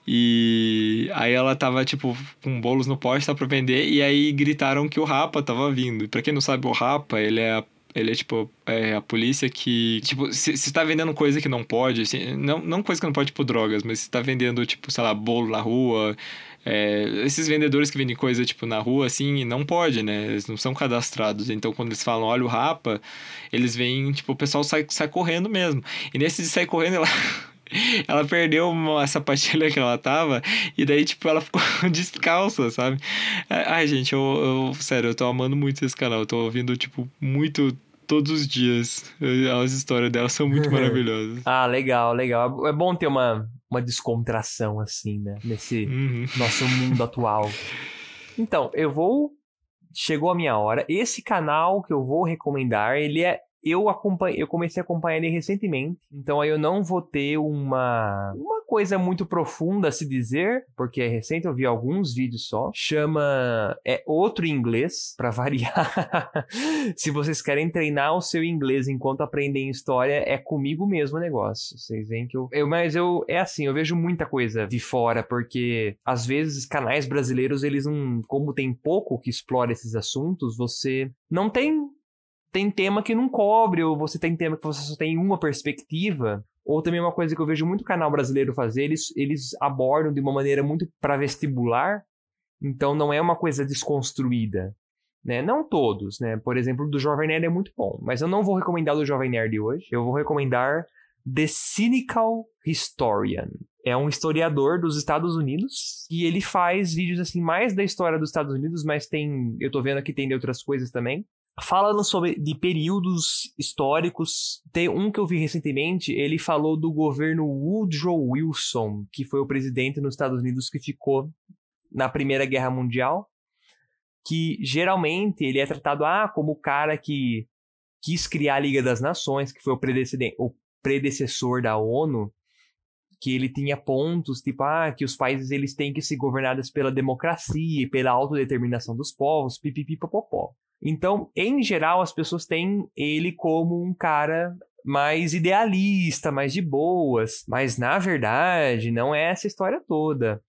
E aí ela tava, tipo, com bolos no poste tá pra vender. E aí gritaram que o Rapa tava vindo. E pra quem não sabe, o Rapa, ele é a ele é tipo é a polícia que. Tipo, se, se tá vendendo coisa que não pode, assim, não, não coisa que não pode, tipo, drogas, mas se tá vendendo, tipo, sei lá, bolo na rua. É, esses vendedores que vendem coisa, tipo, na rua, assim, não pode, né? Eles não são cadastrados. Então, quando eles falam, olha o rapa, eles vêm, tipo, o pessoal sai, sai correndo mesmo. E nesse de sair correndo, ela. ela perdeu uma sapatilha que ela tava e daí, tipo, ela ficou descalça, sabe? Ai, gente, eu, eu, sério, eu tô amando muito esse canal. Eu tô ouvindo, tipo, muito todos os dias. As histórias dela são muito maravilhosas. ah, legal, legal. É bom ter uma, uma descontração, assim, né? Nesse uhum. nosso mundo atual. Então, eu vou. Chegou a minha hora. Esse canal que eu vou recomendar, ele é eu, acompanhei, eu comecei a acompanhar ele recentemente, então aí eu não vou ter uma, uma coisa muito profunda a se dizer, porque é recente, eu vi alguns vídeos só. Chama. É outro inglês, para variar. se vocês querem treinar o seu inglês enquanto aprendem história, é comigo mesmo o negócio. Vocês veem que eu. eu mas eu. É assim, eu vejo muita coisa de fora, porque às vezes canais brasileiros, eles não. Como tem pouco que explora esses assuntos, você não tem tem tema que não cobre, ou você tem tema que você só tem uma perspectiva. Ou também uma coisa que eu vejo muito canal brasileiro fazer, eles, eles abordam de uma maneira muito para vestibular, então não é uma coisa desconstruída. Né? Não todos, né? Por exemplo, do Jovem Nerd é muito bom, mas eu não vou recomendar do Jovem Nerd hoje. Eu vou recomendar The Cynical Historian. É um historiador dos Estados Unidos e ele faz vídeos assim mais da história dos Estados Unidos, mas tem, eu tô vendo aqui tem de outras coisas também falando sobre de períodos históricos. Tem um que eu vi recentemente, ele falou do governo Woodrow Wilson, que foi o presidente nos Estados Unidos que ficou na Primeira Guerra Mundial, que geralmente ele é tratado ah, como o cara que quis criar a Liga das Nações, que foi o, o predecessor da ONU, que ele tinha pontos, tipo, ah, que os países eles têm que ser governados pela democracia e pela autodeterminação dos povos, pipipipopopó. Então, em geral, as pessoas têm ele como um cara mais idealista, mais de boas, mas na verdade não é essa história toda.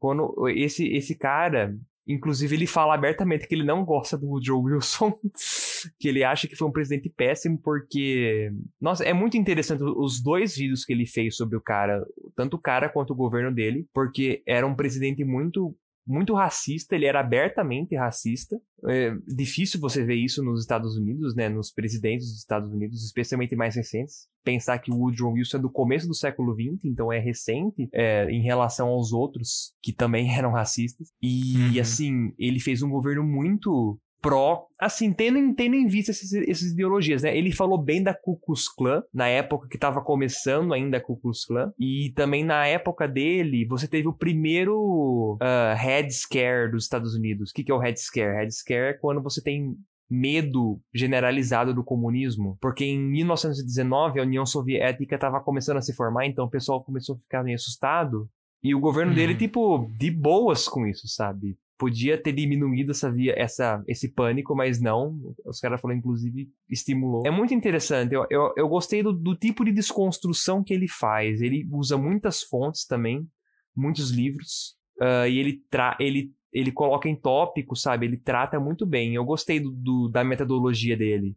Quando esse esse cara, inclusive ele fala abertamente que ele não gosta do Joe Wilson, que ele acha que foi um presidente péssimo porque, nossa, é muito interessante os dois vídeos que ele fez sobre o cara, tanto o cara quanto o governo dele, porque era um presidente muito muito racista, ele era abertamente racista. É difícil você ver isso nos Estados Unidos, né, nos presidentes dos Estados Unidos, especialmente mais recentes. Pensar que o Woodrow Wilson é do começo do século XX, então é recente é, em relação aos outros que também eram racistas. E uhum. assim, ele fez um governo muito pró, assim, tendo, tendo em vista essas, essas ideologias, né? Ele falou bem da Ku Klux Klan, na época que estava começando ainda a Ku Klux Klan, e também na época dele, você teve o primeiro uh, Red Scare dos Estados Unidos. O que, que é o Red Scare? Red Scare é quando você tem medo generalizado do comunismo, porque em 1919 a União Soviética estava começando a se formar, então o pessoal começou a ficar meio assustado. E o governo dele, Uhum. tipo, de boas com isso, sabe? Podia ter diminuído essa via, essa, esse pânico, mas não. Os caras falaram, inclusive, estimulou. É muito interessante. Eu, eu, eu gostei do, do tipo de desconstrução que ele faz. Ele usa muitas fontes também, muitos livros. ah, e ele, tra ele, ele coloca em tópicos, sabe? Ele trata muito bem. Eu gostei do, do- da metodologia dele.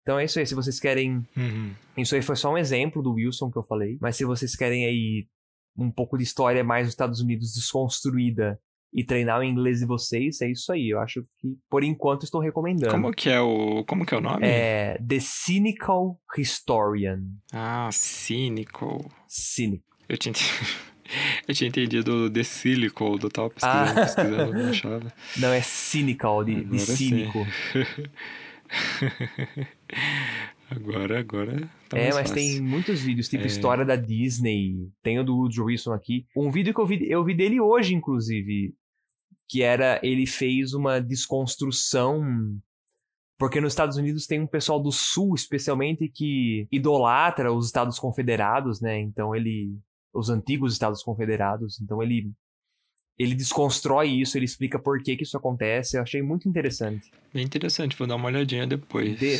Então é isso aí. Se vocês querem Uhum. isso aí foi só um exemplo do Wilson que eu falei. Mas se vocês querem aí um pouco de história mais dos Estados Unidos desconstruída e treinar o inglês de vocês, é isso aí. Eu acho que, por enquanto, estou recomendando. Como que é o. Como que é o nome? É The Cynical Historian. Ah, Cynical. Cynic. Eu tinha, eu tinha entendido The Silical, eu tava pesquisando, Ah. pesquisando, não achava. Não é cynical, de, de Agora cínico. Agora, agora tá é, mas fácil. tem muitos vídeos, tipo É. história da Disney. Tem o do Woodrow Wilson aqui. Um vídeo que eu vi, eu vi dele hoje, inclusive. Que era, ele fez uma desconstrução. Porque nos Estados Unidos tem um pessoal do Sul, especialmente, que idolatra os Estados Confederados, né? Então ele. Os antigos Estados Confederados. Então ele. Ele desconstrói isso, ele explica por que, que isso acontece. Eu achei muito interessante. Bem interessante, vou dar uma olhadinha depois. De-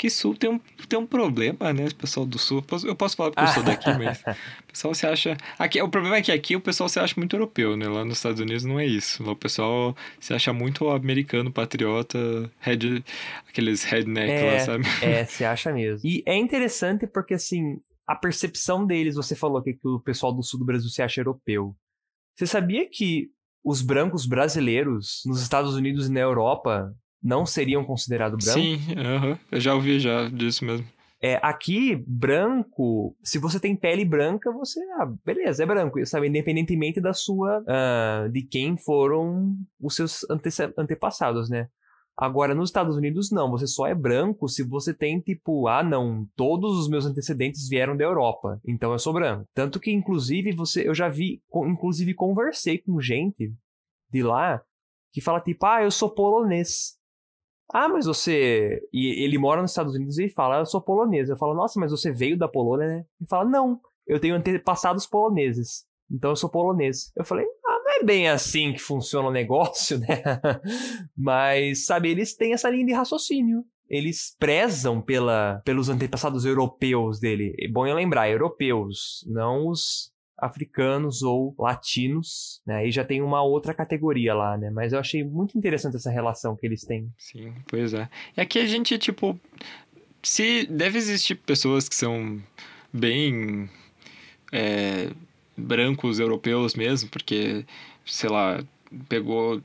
Que Sul tem um, tem um problema, né? O pessoal do Sul. eu posso- falar porque eu sou daqui, mas o pessoal se acha. Aqui, o problema é que aqui o pessoal se acha muito europeu, né? Lá nos Estados Unidos não é isso. Lá o pessoal se acha muito americano, patriota, head, aqueles redneck É. lá, sabe? É, você acha mesmo. E é interessante porque, assim, a percepção deles, você falou que, que o pessoal do sul do Brasil se acha europeu. Você sabia que os brancos brasileiros nos Estados Unidos e na Europa não seriam considerados brancos? Sim, aham. eu já ouvi já disso mesmo. É, aqui, branco, se você tem pele branca, você, ah, beleza, é branco, sabe? Independentemente da sua, ah, de quem foram os seus antece- antepassados, né? Agora, nos Estados Unidos, não, você só é branco se você tem, tipo, ah, não, todos os meus antecedentes vieram da Europa, então eu sou branco. Tanto que, inclusive, você, eu já vi, inclusive, conversei com gente de lá que fala, tipo, ah, eu sou polonês. Ah, mas você. E ele mora nos Estados Unidos e fala, "Ah, eu sou polonês. Eu falo, nossa, mas você veio da Polônia, né? Ele fala, não, eu tenho antepassados poloneses. Então eu sou polonês. Eu falei, ah, não é bem assim que funciona o negócio, né? mas, sabe, eles têm essa linha de raciocínio. Eles prezam pela, pelos antepassados europeus dele. É bom eu lembrar, europeus, não os africanos ou latinos, né? Aí já tem uma outra categoria lá, né? Mas eu achei muito interessante essa relação que eles têm. Sim, pois é. E aqui a gente, tipo. Se deve existir pessoas que são bem é, brancos europeus mesmo, porque, sei lá, pegou.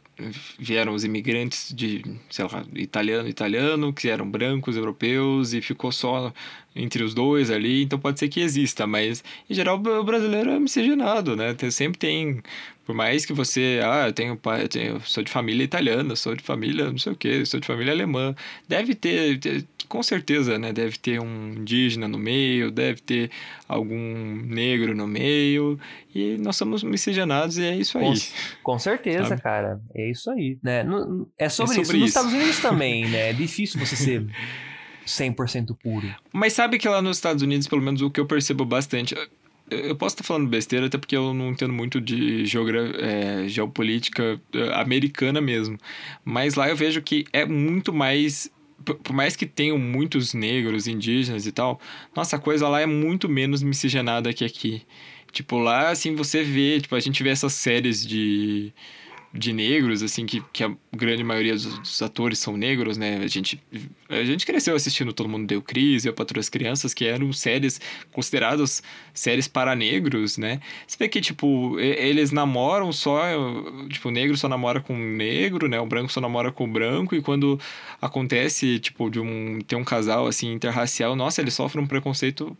Vieram os imigrantes de, sei lá, italiano, italiano, que eram brancos, europeus, e ficou só entre os dois ali, então pode ser que exista, mas em geral o brasileiro é miscigenado, né? Tem- sempre tem, por mais que você, ah, eu tenho pai, eu tenho, sou de família italiana, sou de família não sei o que, sou de família alemã, deve ter, ter- com certeza, né? Deve ter um indígena no meio, deve ter algum negro no meio, e nós somos miscigenados e é isso aí. Com, com certeza, Sabe? cara. É isso aí. Né? É sobre, sobre isso. Nos isso. Estados Unidos também, né? É difícil você ser 100% puro. Mas sabe que lá nos Estados Unidos, pelo menos o que eu percebo bastante. eu- posso estar falando besteira, até porque eu não entendo muito de geogra é, geopolítica é, americana mesmo. Mas lá eu vejo que é muito mais. Por mais que tenham muitos negros, indígenas e tal, nossa a coisa lá é muito menos miscigenada que aqui. Tipo, lá, assim, você vê, tipo, a gente vê essas séries de, de negros, assim, que, que a grande maioria dos, dos atores são negros, né? A gente, a gente cresceu assistindo Todo Mundo Deu Crise, Eu Patroa as Crianças, que eram séries consideradas séries para negros, né? Você vê que, tipo, eles namoram só, tipo, o negro só namora com o negro, né? O branco só namora com o branco, e quando acontece, tipo, de um, ter um casal, assim, interracial, nossa, eles sofrem um preconceito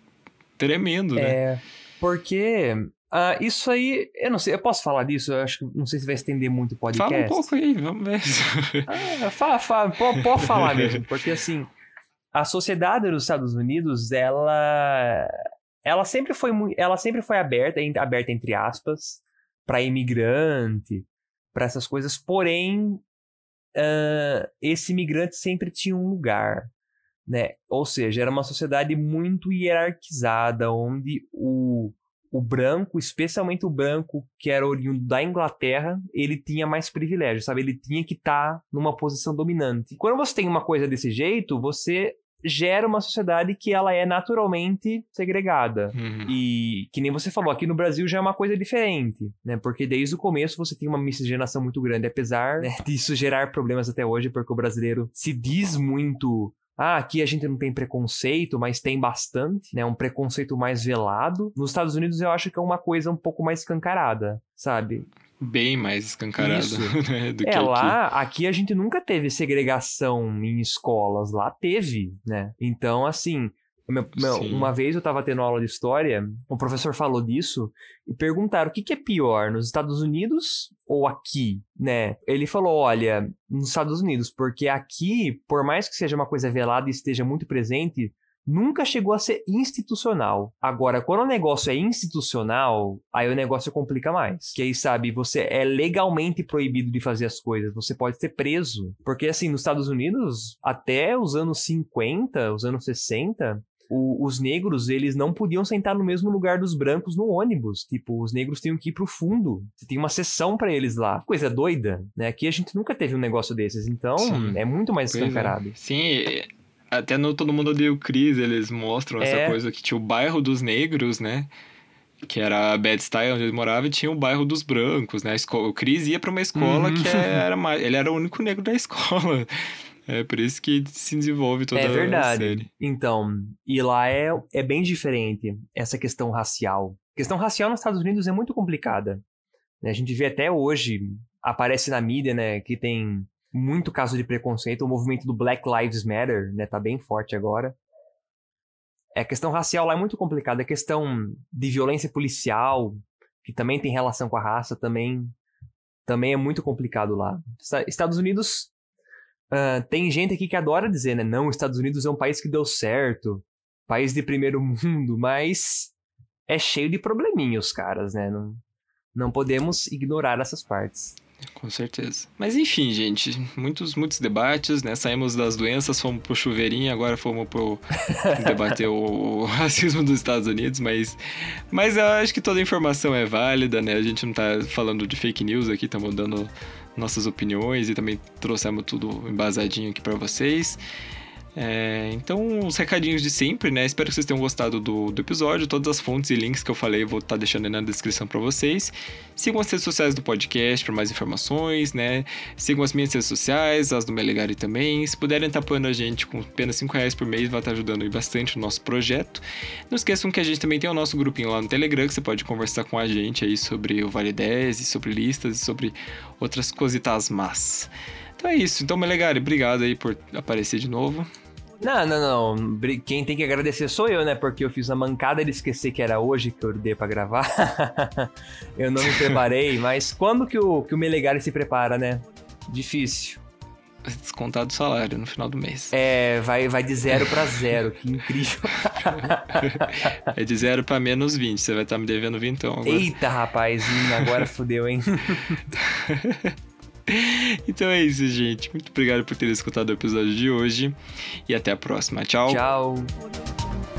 tremendo, né? É. Porque. Ah, isso aí, eu não sei, eu posso falar disso? Eu acho que não sei se vai estender muito o podcast. Fala um pouco aí, vamos ver. Ah, fala, fala, pode, pode falar mesmo, porque assim, a sociedade dos Estados Unidos, ela ela sempre foi ela sempre foi aberta, aberta entre aspas, para imigrante, para essas coisas, porém uh, esse imigrante sempre tinha um lugar, né? Ou seja, era uma sociedade muito hierarquizada, onde o, o branco, especialmente o branco que era oriundo da Inglaterra, ele tinha mais privilégios, sabe? Ele tinha que estar tá numa posição dominante. Quando você tem uma coisa desse jeito, você gera uma sociedade que ela é naturalmente segregada. Uhum. E que nem você falou, aqui no Brasil já é uma coisa diferente, né? Porque desde o começo você tem uma miscigenação muito grande, apesar né, disso gerar problemas até hoje, porque o brasileiro se diz muito ah, aqui a gente não tem preconceito, mas tem bastante, né? Um preconceito mais velado. Nos Estados Unidos eu acho que é uma coisa um pouco mais escancarada, sabe? Bem mais escancarada né? do é, que lá, aqui. aqui a gente nunca teve segregação em escolas, lá teve, né? Então, assim, meu, meu, uma vez eu estava tendo aula de história, o professor falou disso e perguntaram o que, que, é pior, nos Estados Unidos ou aqui, né? Ele falou, olha, nos Estados Unidos, porque aqui, por mais que seja uma coisa velada e esteja muito presente, nunca chegou a ser institucional. Agora, quando o negócio é institucional, aí o negócio complica mais. Que aí, sabe, você é legalmente proibido de fazer as coisas, você pode ser preso. Porque, assim, nos Estados Unidos, até os anos 50, os anos 60, o, os negros, eles não podiam sentar no mesmo lugar dos brancos no ônibus. Tipo, os negros tinham que ir pro fundo. Tem uma sessão para eles lá. Coisa doida, né? Aqui a gente nunca teve um negócio desses. Então, Sim. é muito mais é. escancarado. É. Sim, até no Todo Mundo Odeia o Chris, eles mostram é. essa coisa que tinha o bairro dos negros, né? que era a Bad Style, onde ele morava, e tinha o bairro dos brancos, né? O Chris ia para uma escola uhum. que era mais... Ele era o único negro da escola. É por isso que se desenvolve toda é verdade. a série. Então, e lá é, é bem diferente essa questão racial. A questão racial nos Estados Unidos é muito complicada. Né? A gente vê até hoje, aparece na mídia, né, que tem muito caso de preconceito. O movimento do Black Lives Matter, né, tá bem forte agora. É, a questão racial lá é muito complicada. A questão de violência policial, que também tem relação com a raça, também, também é muito complicado lá. Estados Unidos Uh, tem gente aqui que adora dizer, né? Não, os Estados Unidos é um país que deu certo, país de primeiro mundo, mas é cheio de probleminhos, caras, né? Não, não podemos ignorar essas partes. Com certeza. Mas enfim, gente, muitos, muitos debates, né? Saímos das doenças, fomos pro chuveirinho, agora fomos pro debater o racismo dos Estados Unidos, mas, mas eu acho que toda informação é válida, né? A gente não tá falando de fake news aqui, estamos dando nossas opiniões e também trouxemos tudo embasadinho aqui para vocês. É, então, os recadinhos de sempre, né? Espero que vocês tenham gostado do, do episódio. Todas as fontes e links que eu falei eu vou estar tá deixando aí na descrição para vocês. Sigam as redes sociais do podcast para mais informações, né? Sigam as minhas redes sociais, as do Melegari também. Se puderem estar tá apoiando a gente com apenas 5 reais por mês, vai estar tá ajudando bastante o nosso projeto. Não esqueçam que a gente também tem o nosso grupinho lá no Telegram, que você pode conversar com a gente aí sobre o Vale 10, sobre listas e sobre outras cositas más. Então é isso. Então, Melegari, obrigado aí por aparecer de novo. Não, não, não. Quem tem que agradecer sou eu, né? Porque eu fiz a mancada de esquecer que era hoje que eu dei pra gravar. eu não me preparei, mas quando que o, que o Melegari se prepara, né? Difícil. Descontado o salário no final do mês. É, vai, vai de zero para zero, que incrível. é de zero para menos 20, você vai estar tá me devendo 20 então. Agora. Eita, rapazinho, agora fodeu, hein? então é isso, gente. Muito obrigado por ter escutado o episódio de hoje. E até a próxima. Tchau. Tchau.